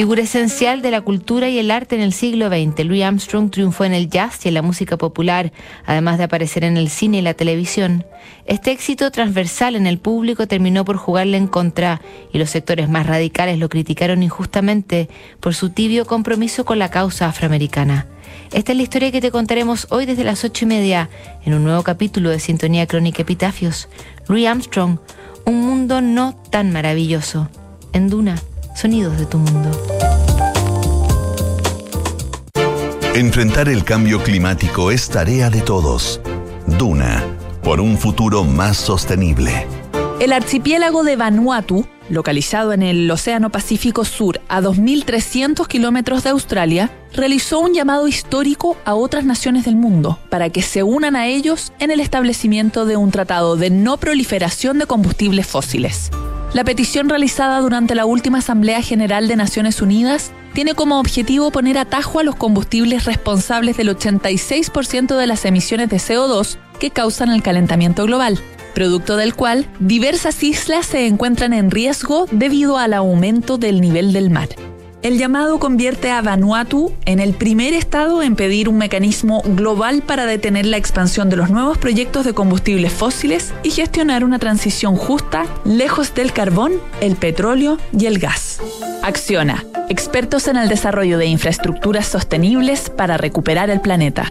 Figura esencial de la cultura y el arte en el siglo XX, Louis Armstrong triunfó en el jazz y en la música popular, además de aparecer en el cine y la televisión. Este éxito transversal en el público terminó por jugarle en contra y los sectores más radicales lo criticaron injustamente por su tibio compromiso con la causa afroamericana. Esta es la historia que te contaremos hoy desde las ocho y media en un nuevo capítulo de Sintonía Crónica Epitafios. Louis Armstrong, un mundo no tan maravilloso. En Duna. Sonidos de tu mundo. Enfrentar el cambio climático es tarea de todos. Duna, por un futuro más sostenible. El archipiélago de Vanuatu, localizado en el Océano Pacífico Sur a 2.300 kilómetros de Australia, realizó un llamado histórico a otras naciones del mundo para que se unan a ellos en el establecimiento de un tratado de no proliferación de combustibles fósiles. La petición realizada durante la última Asamblea General de Naciones Unidas tiene como objetivo poner atajo a los combustibles responsables del 86% de las emisiones de CO2 que causan el calentamiento global, producto del cual diversas islas se encuentran en riesgo debido al aumento del nivel del mar. El llamado convierte a Vanuatu en el primer estado en pedir un mecanismo global para detener la expansión de los nuevos proyectos de combustibles fósiles y gestionar una transición justa lejos del carbón, el petróleo y el gas. Acciona, expertos en el desarrollo de infraestructuras sostenibles para recuperar el planeta.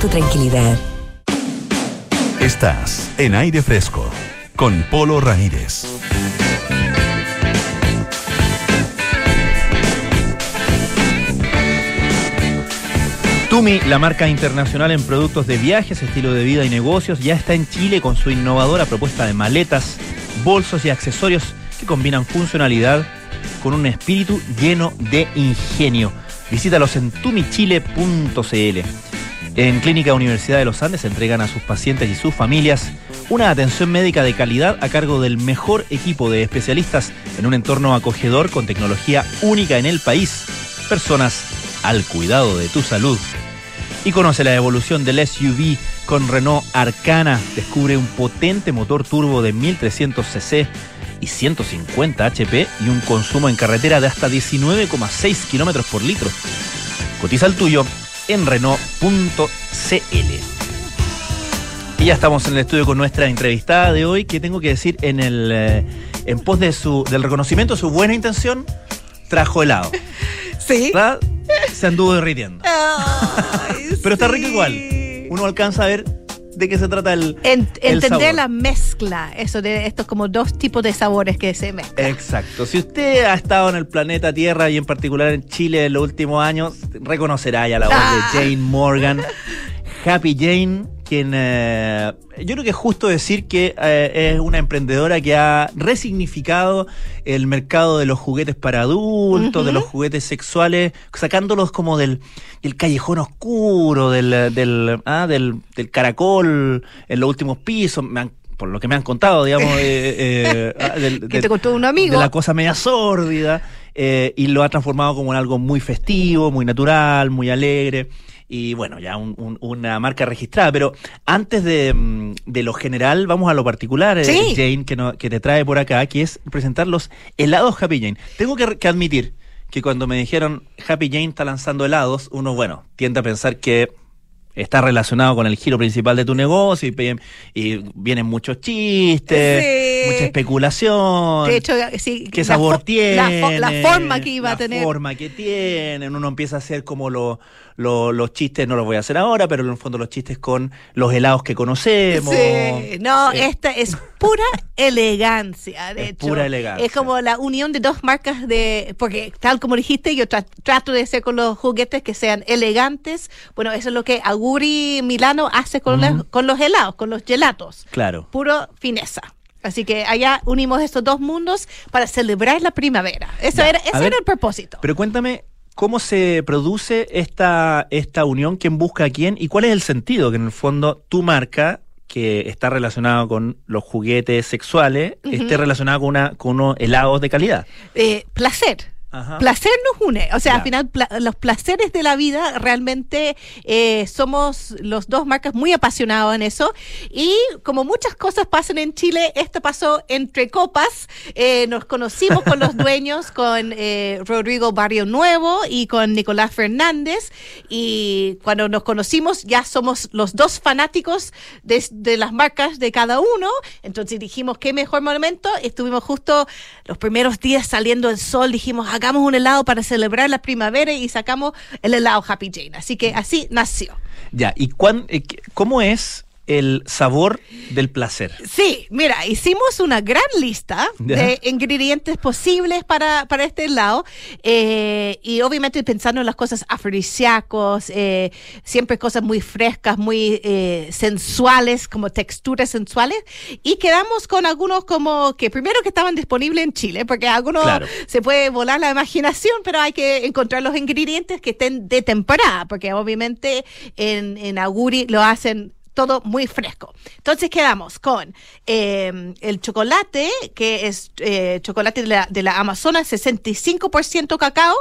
tu tranquilidad. Estás en aire fresco con Polo Ramírez. Tumi, la marca internacional en productos de viajes, estilo de vida y negocios, ya está en Chile con su innovadora propuesta de maletas, bolsos y accesorios que combinan funcionalidad con un espíritu lleno de ingenio. Visítalos en tumichile.cl. En Clínica Universidad de los Andes entregan a sus pacientes y sus familias una atención médica de calidad a cargo del mejor equipo de especialistas en un entorno acogedor con tecnología única en el país. Personas al cuidado de tu salud. Y conoce la evolución del SUV con Renault Arcana. Descubre un potente motor turbo de 1300 cc y 150 HP y un consumo en carretera de hasta 19,6 kilómetros por litro. Cotiza el tuyo en Renault.cl. Y ya estamos en el estudio con nuestra entrevistada de hoy, que tengo que decir en el eh, en pos de su del reconocimiento de su buena intención, trajo helado. Sí. ¿Verdad? Se anduvo derritiendo. Ay, Pero está sí. rico igual. Uno alcanza a ver de qué se trata el, En- el entender sabor. la mezcla, eso de estos como dos tipos de sabores que se mezclan. Exacto. Si usted ha estado en el planeta Tierra y en particular en Chile en los últimos años, reconocerá ya la voz Ah. de Jane Morgan. Happy Jane, quien eh, yo creo que es justo decir que eh, es una emprendedora que ha resignificado el mercado de los juguetes para adultos, de los juguetes sexuales, sacándolos como del, del callejón oscuro, del, del, ah, del, del caracol en los últimos pisos. Me han- por lo que me han contado, digamos, eh, eh, ah, del- Que del- te contó un amigo. de la cosa media sórdida eh, y lo ha transformado como en algo muy festivo, muy natural, muy alegre. Y bueno, ya un- un- una marca registrada. Pero antes de, mm, de lo general, vamos a lo particular, eh. Jane, que, no- que te trae por acá, que es presentar los helados Happy Jane. Tengo que, que admitir que cuando me dijeron Happy Jane está lanzando helados, uno, bueno, tiende a pensar que está relacionado con el giro principal de tu negocio y, vienen muchos chistes, Sí. mucha especulación. De hecho, sí. ¿Qué la sabor tiene? La, fo- la forma que iba la a tener. forma que tienen. Uno empieza a hacer como lo- lo- los chistes, no los voy a hacer ahora, pero en el fondo los chistes con los helados que conocemos. Sí, no, Eh, esta es pura elegancia, de Es hecho. pura elegancia. Es como la unión de dos marcas de, porque tal como dijiste, yo tra- trato de hacer con los juguetes que sean elegantes. Bueno, eso es lo que Aguri Milano hace con, los, con los helados, con los gelatos. Claro. Puro fineza. Así que allá unimos estos dos mundos para celebrar la primavera. Eso Ya, era, ese ver, era el propósito. Pero cuéntame, ¿cómo se produce esta, esta unión? ¿Quién busca a quién? ¿Y cuál es el sentido? Que en el fondo tu marca, que está relacionada con los juguetes sexuales, esté relacionada con, una, con unos helados de calidad. eh, placer. Ajá. Placer nos une. O sea, al final, pla- los placeres de la vida realmente eh, somos los dos marcas muy apasionados en eso. Y como muchas cosas pasan en Chile, esto pasó entre copas. Eh, nos conocimos con los dueños, con eh, Rodrigo Barrio Nuevo y con Nicolás Fernández. Y cuando nos conocimos, ya somos los dos fanáticos de, de las marcas de cada uno. Entonces dijimos, qué mejor momento. Estuvimos justo los primeros días saliendo el sol. Dijimos, hagamos un helado para celebrar la primavera y sacamos el helado Happy Jane. Así que así nació. Ya, ¿y cuán- eh, cómo es el sabor del placer? Sí, mira, hicimos una gran lista Ya. de ingredientes posibles para, para este helado eh, y obviamente pensando en las cosas afrodisíacos, eh, siempre cosas muy frescas, muy eh, sensuales, como texturas sensuales y quedamos con algunos como que primero que estaban disponibles en Chile, porque algunos Claro. se puede volar la imaginación, pero hay que encontrar los ingredientes que estén de temporada, porque obviamente en, en Aguri lo hacen todo muy fresco. Entonces quedamos con eh, el chocolate, que es eh, chocolate de la, de la Amazonas, 65% cacao,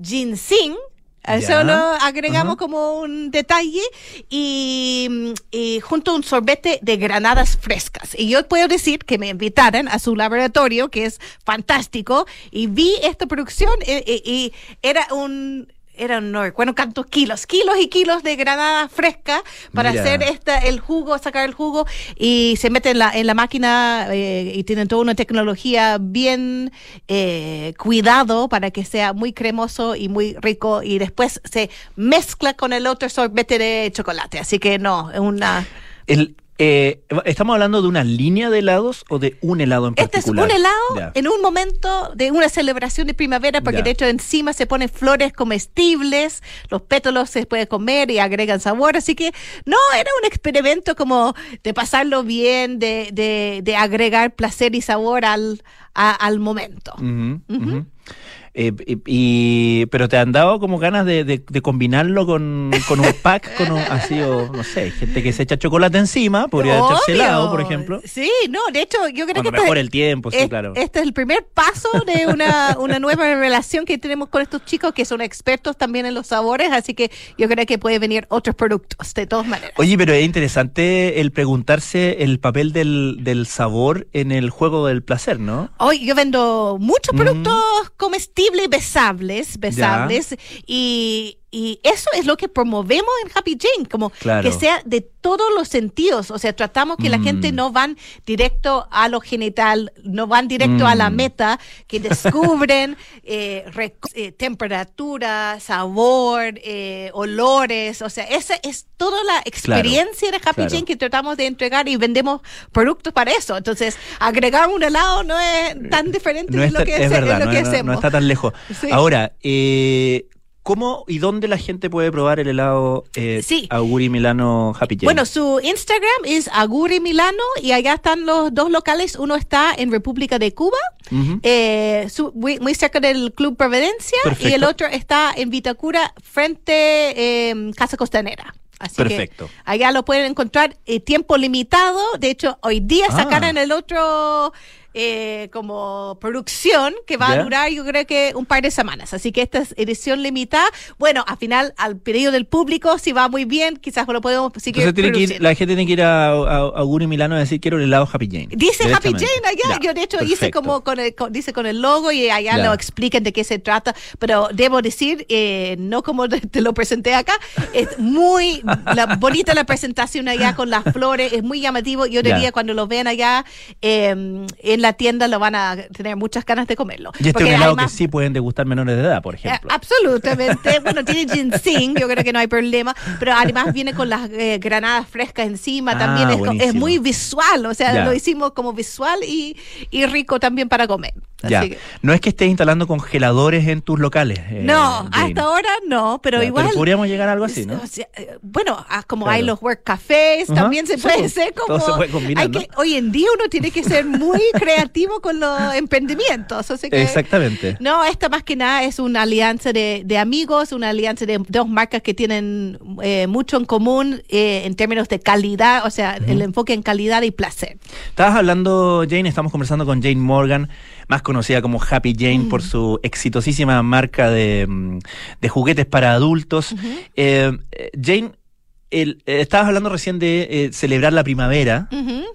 ginseng, a Eso lo agregamos Ajá. como un detalle y, y junto a un sorbete de granadas frescas. Y yo puedo decir que me invitaran a su laboratorio, que es fantástico, y vi esta producción eh, eh, y era un... Era no recuerdo cuántos kilos, kilos y kilos de granada fresca para Mira. hacer esta, el jugo, sacar el jugo y se mete en la, en la máquina eh, y tienen toda una tecnología bien eh, cuidado para que sea muy cremoso y muy rico y después se mezcla con el otro sorbete de chocolate. Así que no, es una... El, eh, ¿Estamos hablando de una línea de helados o de un helado en Este es un particular? helado en un momento de una celebración de primavera, porque de hecho encima se ponen flores comestibles, los pétalos se puede comer y agregan sabor, así que no, era un experimento como de pasarlo bien, de, de, de agregar placer y sabor al, a- al momento. Ujú. Eh, y, pero te han dado como ganas de, de- de combinarlo con, con un pack, con un- así o no sé, gente que se echa chocolate encima, podría echarse Obvio. helado, por ejemplo. Sí, no, de hecho yo creo Cuando que... este- mejore el tiempo, sí, es- claro. Este es el primer paso de una, una nueva relación que tenemos con estos chicos que son expertos también en los sabores, así que yo creo que puede venir otros productos de todas maneras. Oye, pero es interesante el preguntarse el papel del, del sabor en el juego del placer, ¿no? Hoy yo vendo muchos Mm. productos comestibles, besables, besables, y, y eso es lo que promovemos en Happy Jane, como Claro. que sea de todos los sentidos, o sea, tratamos que la Mm. gente no van directo a lo genital, no van directo a la Mm. meta, que descubren eh, eh, temperatura, sabor, eh, olores, o sea, esa es toda la experiencia de Happy claro. Jane que tratamos de entregar y vendemos productos para eso. Entonces, agregar un helado no es tan diferente No de lo que, es hace- verdad, de lo no, que es- no- hacemos. no está tan lejos. Sí. Ahora, eh, ¿cómo y dónde la gente puede probar el helado eh, Sí. Auguri Milano Happy Jane? Bueno, su Instagram es Aguri Milano y allá están los dos locales. Uno está en República de Cuba, eh, su- muy, muy cerca del Club Providencia, y el otro está en Vitacura, frente eh, Casa Costanera. Así Perfecto. que allá lo pueden encontrar eh, tiempo limitado. De hecho, hoy día Ah. sacaron el otro eh, como producción que va Ya. a durar yo creo que un par de semanas. Así que esta es edición limitada. Bueno, al final, al pedido del público, si va muy bien, quizás lo podemos seguir Entonces tiene que ir, la gente tiene que ir a, a, a Augurio Milano a decir quiero el helado Happy Jane. Dice Happy. Jane allá. Ya, Yo de hecho hice perfecto. como con el, con- dice con el logo y allá Ya. lo explican de qué se trata. Pero debo decir, eh, no como te lo presenté acá, es muy la- bonita la presentación allá con las flores, es muy llamativo. Yo diría cuando lo vean allá eh, en la tienda lo van a tener muchas ganas de comerlo. Y este es un helado que sí pueden degustar menores de edad, por eh, ejemplo. Absolutamente. Bueno, tiene ginseng, yo creo que no hay problema, pero además viene con las eh, granadas frescas encima, Ah, también es, muy visual, o sea, Ya. lo hicimos como visual y, y rico también para comer. ya. Así que- No es que estés instalando congeladores en tus locales. eh, no, Jane. hasta ahora no, pero Ya, igual. podríamos llegar a algo así, ¿no? o sea, bueno, ah, como Claro. hay los work cafés, también se sí, puede ser como. todo se puede combinar, hay ¿no? que, hoy en día uno tiene que ser muy creativo con los emprendimientos. así que- Exactamente. no, esta más que nada es una alianza de, de amigos, una alianza de dos marcas que tienen eh, mucho en común eh, en términos de calidad, o sea, el enfoque en calidad y placer. Estabas hablando, Jane, estamos conversando con Jane Morgan, más conocida como Happy Jane por su exitosísima marca de, mm, de juguetes para adultos. Eh, Jane, el- eh, estabas hablando recién de eh, celebrar la primavera.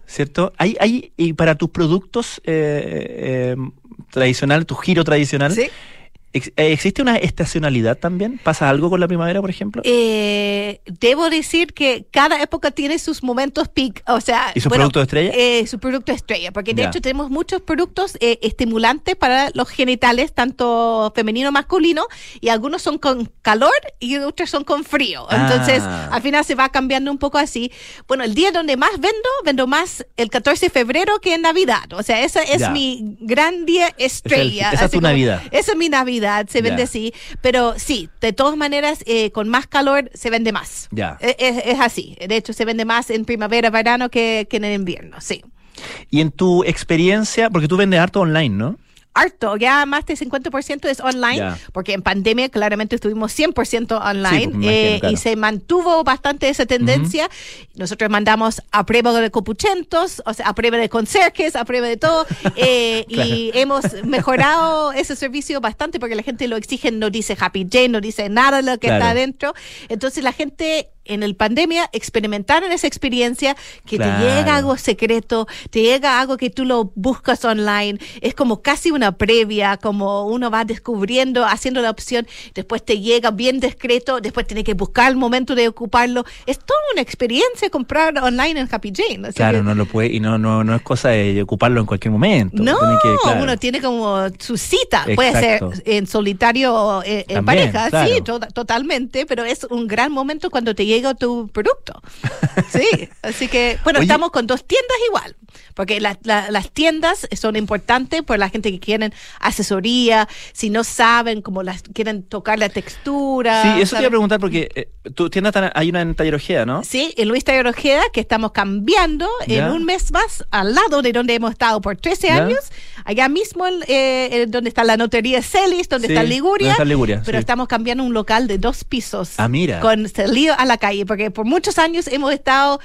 ¿cierto? ¿Hay, hay, y para tus productos eh, eh, tradicional, tu giro tradicional, Sí. Ex- ¿existe una estacionalidad también? ¿Pasa algo con la primavera, por ejemplo? Eh, debo decir que cada época tiene sus momentos peak, o sea, ¿Y su bueno, producto estrella? eh, su producto estrella, porque de Ya. hecho tenemos muchos productos eh, estimulantes para los genitales, tanto femenino masculino, y algunos son con calor y otros son con frío. Entonces, Ah. al final se va cambiando un poco así. Bueno, el día donde más vendo, vendo más el 14 de febrero que en Navidad. O sea, ese es Ya. mi gran día estrella. esa es tu como- Navidad. Esa es mi Navidad, se vende Ya. así. Pero sí, de todas maneras, eh, con más calor se vende más. Ya. Eh, Es, es así. De hecho, se vende más en primavera, verano que, que en el invierno, sí. Y en tu experiencia, porque tú vendes harto online, ¿no? Harto, ya más del 50% es online, porque en pandemia claramente estuvimos 100% online Sí, pues, imagino, eh, claro. y se mantuvo bastante esa tendencia. Nosotros mandamos a prueba de copuchentos, o sea, a prueba de conserjes, a prueba de todo, eh, y hemos mejorado ese servicio bastante porque la gente lo exige, no dice Happy Jane, no dice nada de lo que Claro. está adentro. Entonces la gente en el pandemia experimentaron esa experiencia que Claro. te llega algo secreto, te llega algo que tú lo buscas online, es como casi una previa, como uno va descubriendo, haciendo la opción, después te llega bien discreto, después tiene que buscar el momento de ocuparlo. Es toda una experiencia comprar online en Happy Jane. Claro, que- no lo puede, y no, no, no es cosa de ocuparlo en cualquier momento. no, que, claro. uno tiene como su cita. Puede Exacto. ser en solitario o eh, en También, pareja, claro. sí, to- totalmente, pero es un gran momento cuando te llega tu producto. Sí, así que, bueno, Oye. estamos con dos tiendas igual, porque la- la- las tiendas son importantes por la gente que quieren asesoría, si no saben cómo las quieren tocar la textura. Sí, eso te iba a preguntar porque tu tienda está- hay una en Taller Ojeda, ¿no? Sí, en Luis Taller Ojeda, que estamos cambiando en un mes más al lado de donde hemos estado por 13 Ya. años, allá mismo eh, donde está la notería Celis, donde Sí, está Liguria, donde está Liguria, pero sí. estamos cambiando un local de dos pisos Ah, mira. con salido a la calle, porque por muchos años hemos estado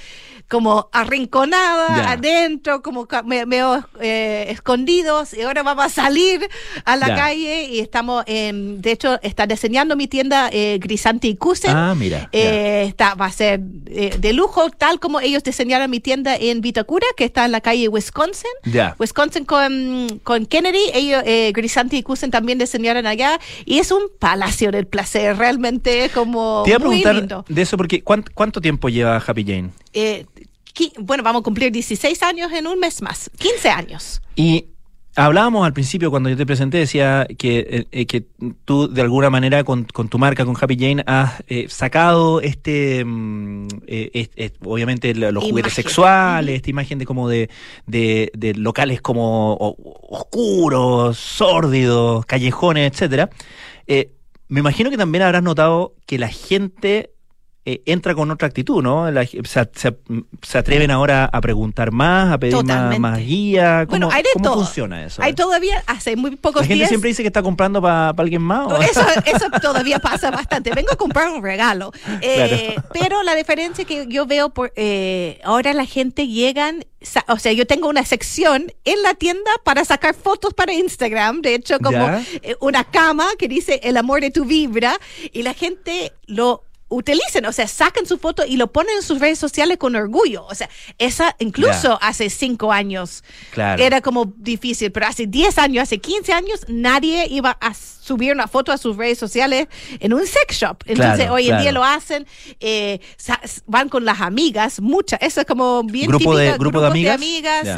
como arrinconada Ya. adentro, como medio eh, escondidos, y ahora vamos a salir a la Ya. calle y estamos, en, de hecho, está diseñando mi tienda eh, Grisanti y Kusen. Ah, mira. Eh, está, va a ser eh, de lujo, tal como ellos diseñaron mi tienda en Vitacura, que está en la calle Wisconsin. Ya. Wisconsin con, con Kennedy, ellos, eh, Grisanti y Kusen también diseñaron allá, y es un palacio del placer, realmente como Te iba a preguntar lindo. de eso porque ¿cuán- ¿cuánto tiempo lleva Happy Jane? Eh, bueno, vamos a cumplir 16 años en un mes más, 15 años. Y hablábamos al principio cuando yo te presenté, decía que, eh, que tú de alguna manera con, con tu marca, con Happy Jane, has eh, sacado este, mm, eh, es- es- obviamente lo- los juguetes sexuales, esta imagen de como de, de, de locales como oscuros, sórdidos, callejones, etcétera. Me imagino que también habrás notado que la gente eh, entra con otra actitud, ¿no? La- se, se- se atreven ahora a preguntar más, a pedir más, guía. ¿Cómo, Bueno, hay de cómo todo. funciona eso? Hay todavía, hace muy pocos La gente días. siempre dice que está comprando para alguien más. ¿o? Eso, eso todavía pasa bastante. Vengo a comprar un regalo. Eh, Pero la diferencia que yo veo, por, eh, ahora la gente llegan, o sea, yo tengo una sección en la tienda para sacar fotos para Instagram, de hecho, como Ya. eh, una cama que dice el amor de tu vibra, y la gente lo utilicen, o sea, sacan su foto y lo ponen en sus redes sociales con orgullo. O sea, esa incluso hace cinco años Claro. era como difícil, pero hace 10 años, hace 15 años, nadie iba a subir una foto a sus redes sociales en un sex shop. Entonces, Claro, hoy en claro. día lo hacen, eh, van con las amigas, muchas, eso es como bien ¿Grupo de- típica, grupo de amigas?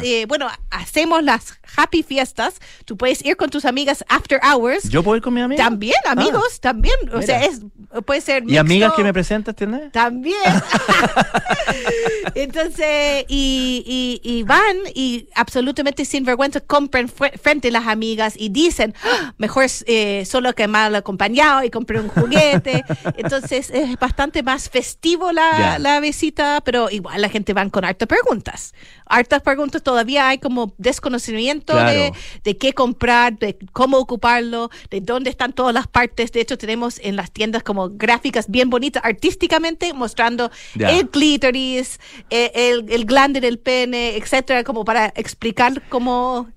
Eh, bueno, hacemos las happy fiestas, tú puedes ir con tus amigas after hours. ¿Yo puedo ir con mi amiga? También, amigos, también, o sea, es, puede ser ¿Y amigas mixto. que me presentas, tienes? También. Entonces, y, y, y van y absolutamente sin vergüenza compran frente a las amigas y dicen, "Ah, mejor eh, solo que mal acompañado y compré un juguete. Entonces, es bastante más festivo la, la visita, pero igual la gente van con hartas preguntas. Hartas preguntas, todavía hay como desconocimiento de, Claro. de qué comprar, de cómo ocuparlo, de dónde están todas las partes. De hecho, tenemos en las tiendas como gráficas bien bonitas artísticamente mostrando Ya. el clítoris, eh, el, el glande del pene, etcétera, como para explicar cómo,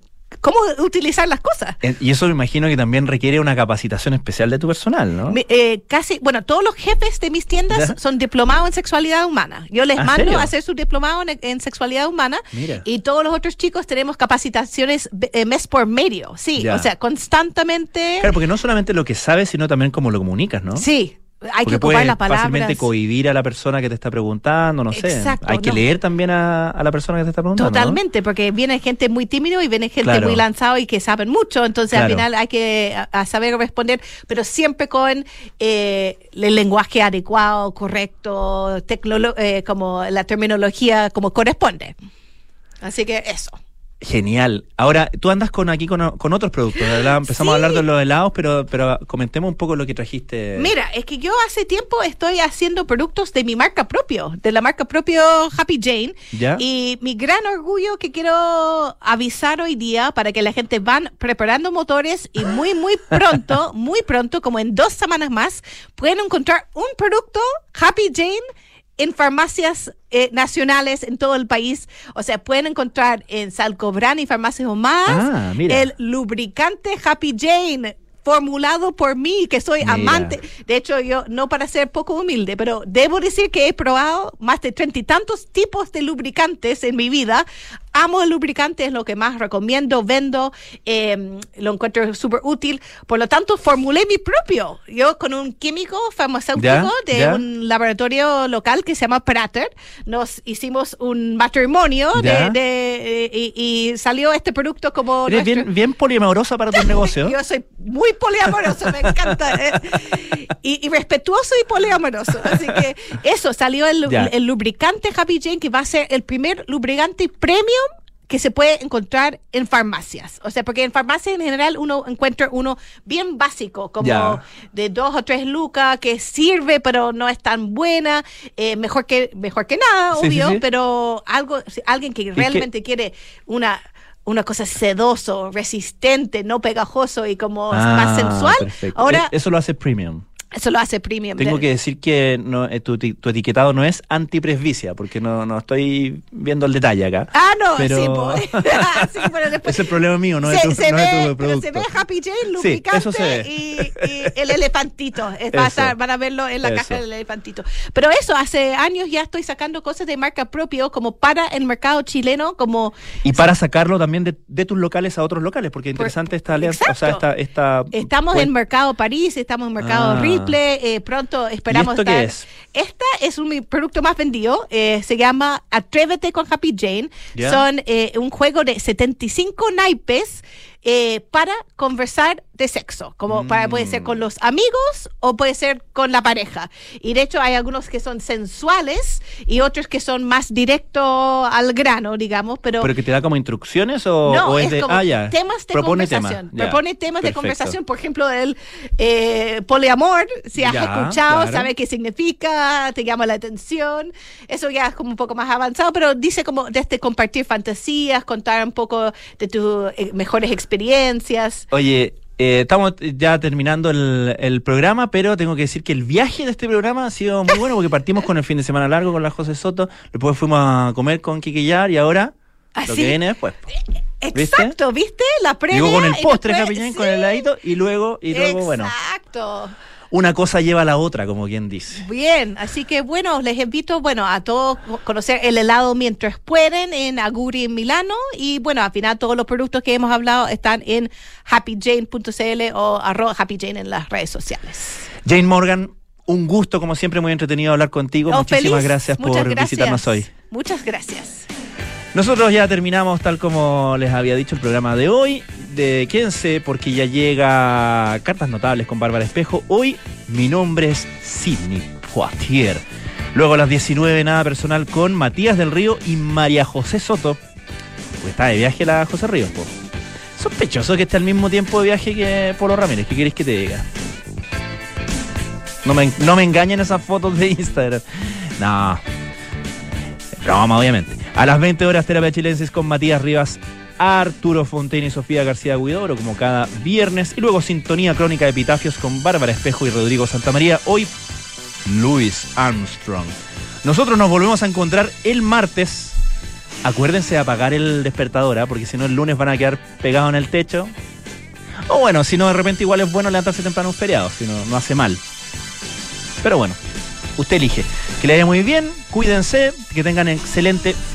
cómo utilizar las cosas. Eh, Y eso me imagino que también requiere una capacitación especial de tu personal, ¿no? Eh, casi, bueno, todos los jefes de mis tiendas ¿Ya? son diplomados en sexualidad humana. Yo les ¿Ah, mando serio? a hacer su diplomado en, en sexualidad humana Mira. y todos los otros chicos tenemos capacitaciones eh, mes por medio. Sí, Ya. o sea, constantemente. Claro, porque no solamente lo que sabes, sino también cómo lo comunicas, ¿no? Sí, hay Porque que ocupar las palabras. fácilmente cohibir a la persona que te está preguntando, no sé. Exacto, Hay que no. leer también a, a la persona que te está preguntando. ¿no? Totalmente, porque viene gente muy tímido y viene gente Claro. muy lanzado y que saben mucho, entonces al final hay que a- a saber responder, pero siempre con eh, el lenguaje adecuado, correcto, tecnolo- eh, como la terminología como corresponde. Así que eso. Genial. Ahora, tú andas con aquí con, con otros productos, ¿verdad? Empezamos a hablar de los helados, pero, pero comentemos un poco lo que trajiste. Mira, es que yo hace tiempo estoy haciendo productos de mi marca propio, de la marca propio Happy Jane. ¿Ya? Y mi gran orgullo que quiero avisar hoy día para que la gente van preparando motores y muy, muy pronto, muy pronto, como en dos semanas más, pueden encontrar un producto Happy Jane en farmacias eh, nacionales en todo el país. O sea, pueden encontrar en Salcobran y farmacias o más Ah, el lubricante Happy Jane formulado por mí, que soy Mira. amante. De hecho, yo, no para ser poco humilde, pero debo decir que he probado más de treinta y tantos tipos de lubricantes en mi vida. Amo el lubricante, es lo que más recomiendo, vendo, eh, lo encuentro súper útil. Por lo tanto, formulé mi propio. Yo con un químico farmacéutico de un laboratorio local que se llama Prater, nos hicimos un matrimonio de, de- y, y salió este producto como... Eres nuestro- bien, bien poliamorosa para tus negocios. yo soy muy poliamoroso, me encanta. eh. Y, y respetuoso y poliamoroso. Así que eso, salió el, Ya. el lubricante Happy Jane, que va a ser el primer lubricante premium que se puede encontrar en farmacias. O sea, porque en farmacias en general uno encuentra uno bien básico, como de dos o tres lucas, que sirve, pero no es tan buena, eh, mejor, que, mejor que nada, Sí, obvio, sí. pero algo, si alguien que realmente quiere una una cosa sedoso, resistente, no pegajoso y como más Ah, sensual. perfecto. Ahora E- Eso lo hace premium. Eso lo hace premium. Tengo que decir que no, eh, tu, tu etiquetado no es antipresbicia, porque no, no estoy viendo el detalle acá. Ah, no, pero- sí, pues. Sí, pero después- Es el problema mío, no es se, tu, se no ve, es tu pero producto. se ve Happy Jane, Sí, lubricante eso se ve. Y, y el elefantito. Es- va a van a verlo en la Eso. caja del elefantito. Pero eso, hace años ya estoy sacando cosas de marca propio como para el mercado chileno, como Y para sacarlo también de, de tus locales a otros locales, porque es interesante esta alianza, o sea, esta... esta Estamos en Mercado París, estamos en Mercado Ah. Ripley, eh, pronto esperamos esto qué estar. es? Esta es un producto más vendido, eh, se llama Atrévete con Happy Jane. Ya. Son eh, un juego de 75 naipes eh, para conversar de sexo, como para, puede ser con los amigos o puede ser con la pareja. Y de hecho hay algunos que son sensuales y otros que son más directo al grano, digamos, pero... ¿Pero que te da como instrucciones o, no, o es, es, de. como ah, ya. temas de Propone conversación. Propone temas de conversación, por ejemplo, el eh, poliamor, si has Ya, escuchado, claro. sabes qué significa, te llama la atención. Eso ya es como un poco más avanzado, pero dice como desde compartir fantasías, contar un poco de tus eh, mejores experiencias. Oye, eh, estamos ya terminando el, el programa, pero tengo que decir que el viaje de este programa ha sido muy bueno porque partimos con el fin de semana largo con la José Soto, después fuimos a comer con Kiki Yar y ahora lo Así. que viene después. ¿Viste? Exacto, ¿viste? La previa. Digo con el postre con el heladito y luego, y luego bueno, Exacto. Una cosa lleva a la otra, como quien dice. Bien, así que bueno, les invito bueno a todos a conocer el helado mientras pueden en Aguri en Milano y bueno, al final todos los productos que hemos hablado están en happyjane.cl o arroba happyjane en las redes sociales. Jane Morgan, un gusto como siempre, muy entretenido hablar contigo. Oh, Muchísimas feliz. gracias Muchas por gracias. visitarnos hoy. Muchas gracias. Nosotros ya terminamos, tal como les había dicho, el programa de hoy. De Quédense, porque ya llega Cartas Notables con Bárbara Espejo. Hoy mi nombre es Sidney Poitier. Luego a las 19, nada personal con Matías del Río y María José Soto. Pues está de viaje la José Ríos, po. Sospechoso que esté al mismo tiempo de viaje que Polo Ramírez. ¿Qué quieres que te diga? No me, no me engañen esas fotos de Instagram. No. Broma, obviamente. A las 20 horas, Terapia Chilensis con Matías Rivas, Arturo Fontaine y Sofía García Guidoro, como cada viernes. Y luego Sintonía Crónica de Epitafios con Bárbara Espejo y Rodrigo Santamaría. Hoy, Louis Armstrong. Nosotros nos volvemos a encontrar el martes. Acuérdense de apagar el despertador, ¿ah? porque si no el lunes van a quedar pegados en el techo. O bueno, si no de repente igual es bueno levantarse temprano un feriado, si no, no hace mal. Pero bueno, usted elige. Que le vaya muy bien, cuídense, que tengan excelente fin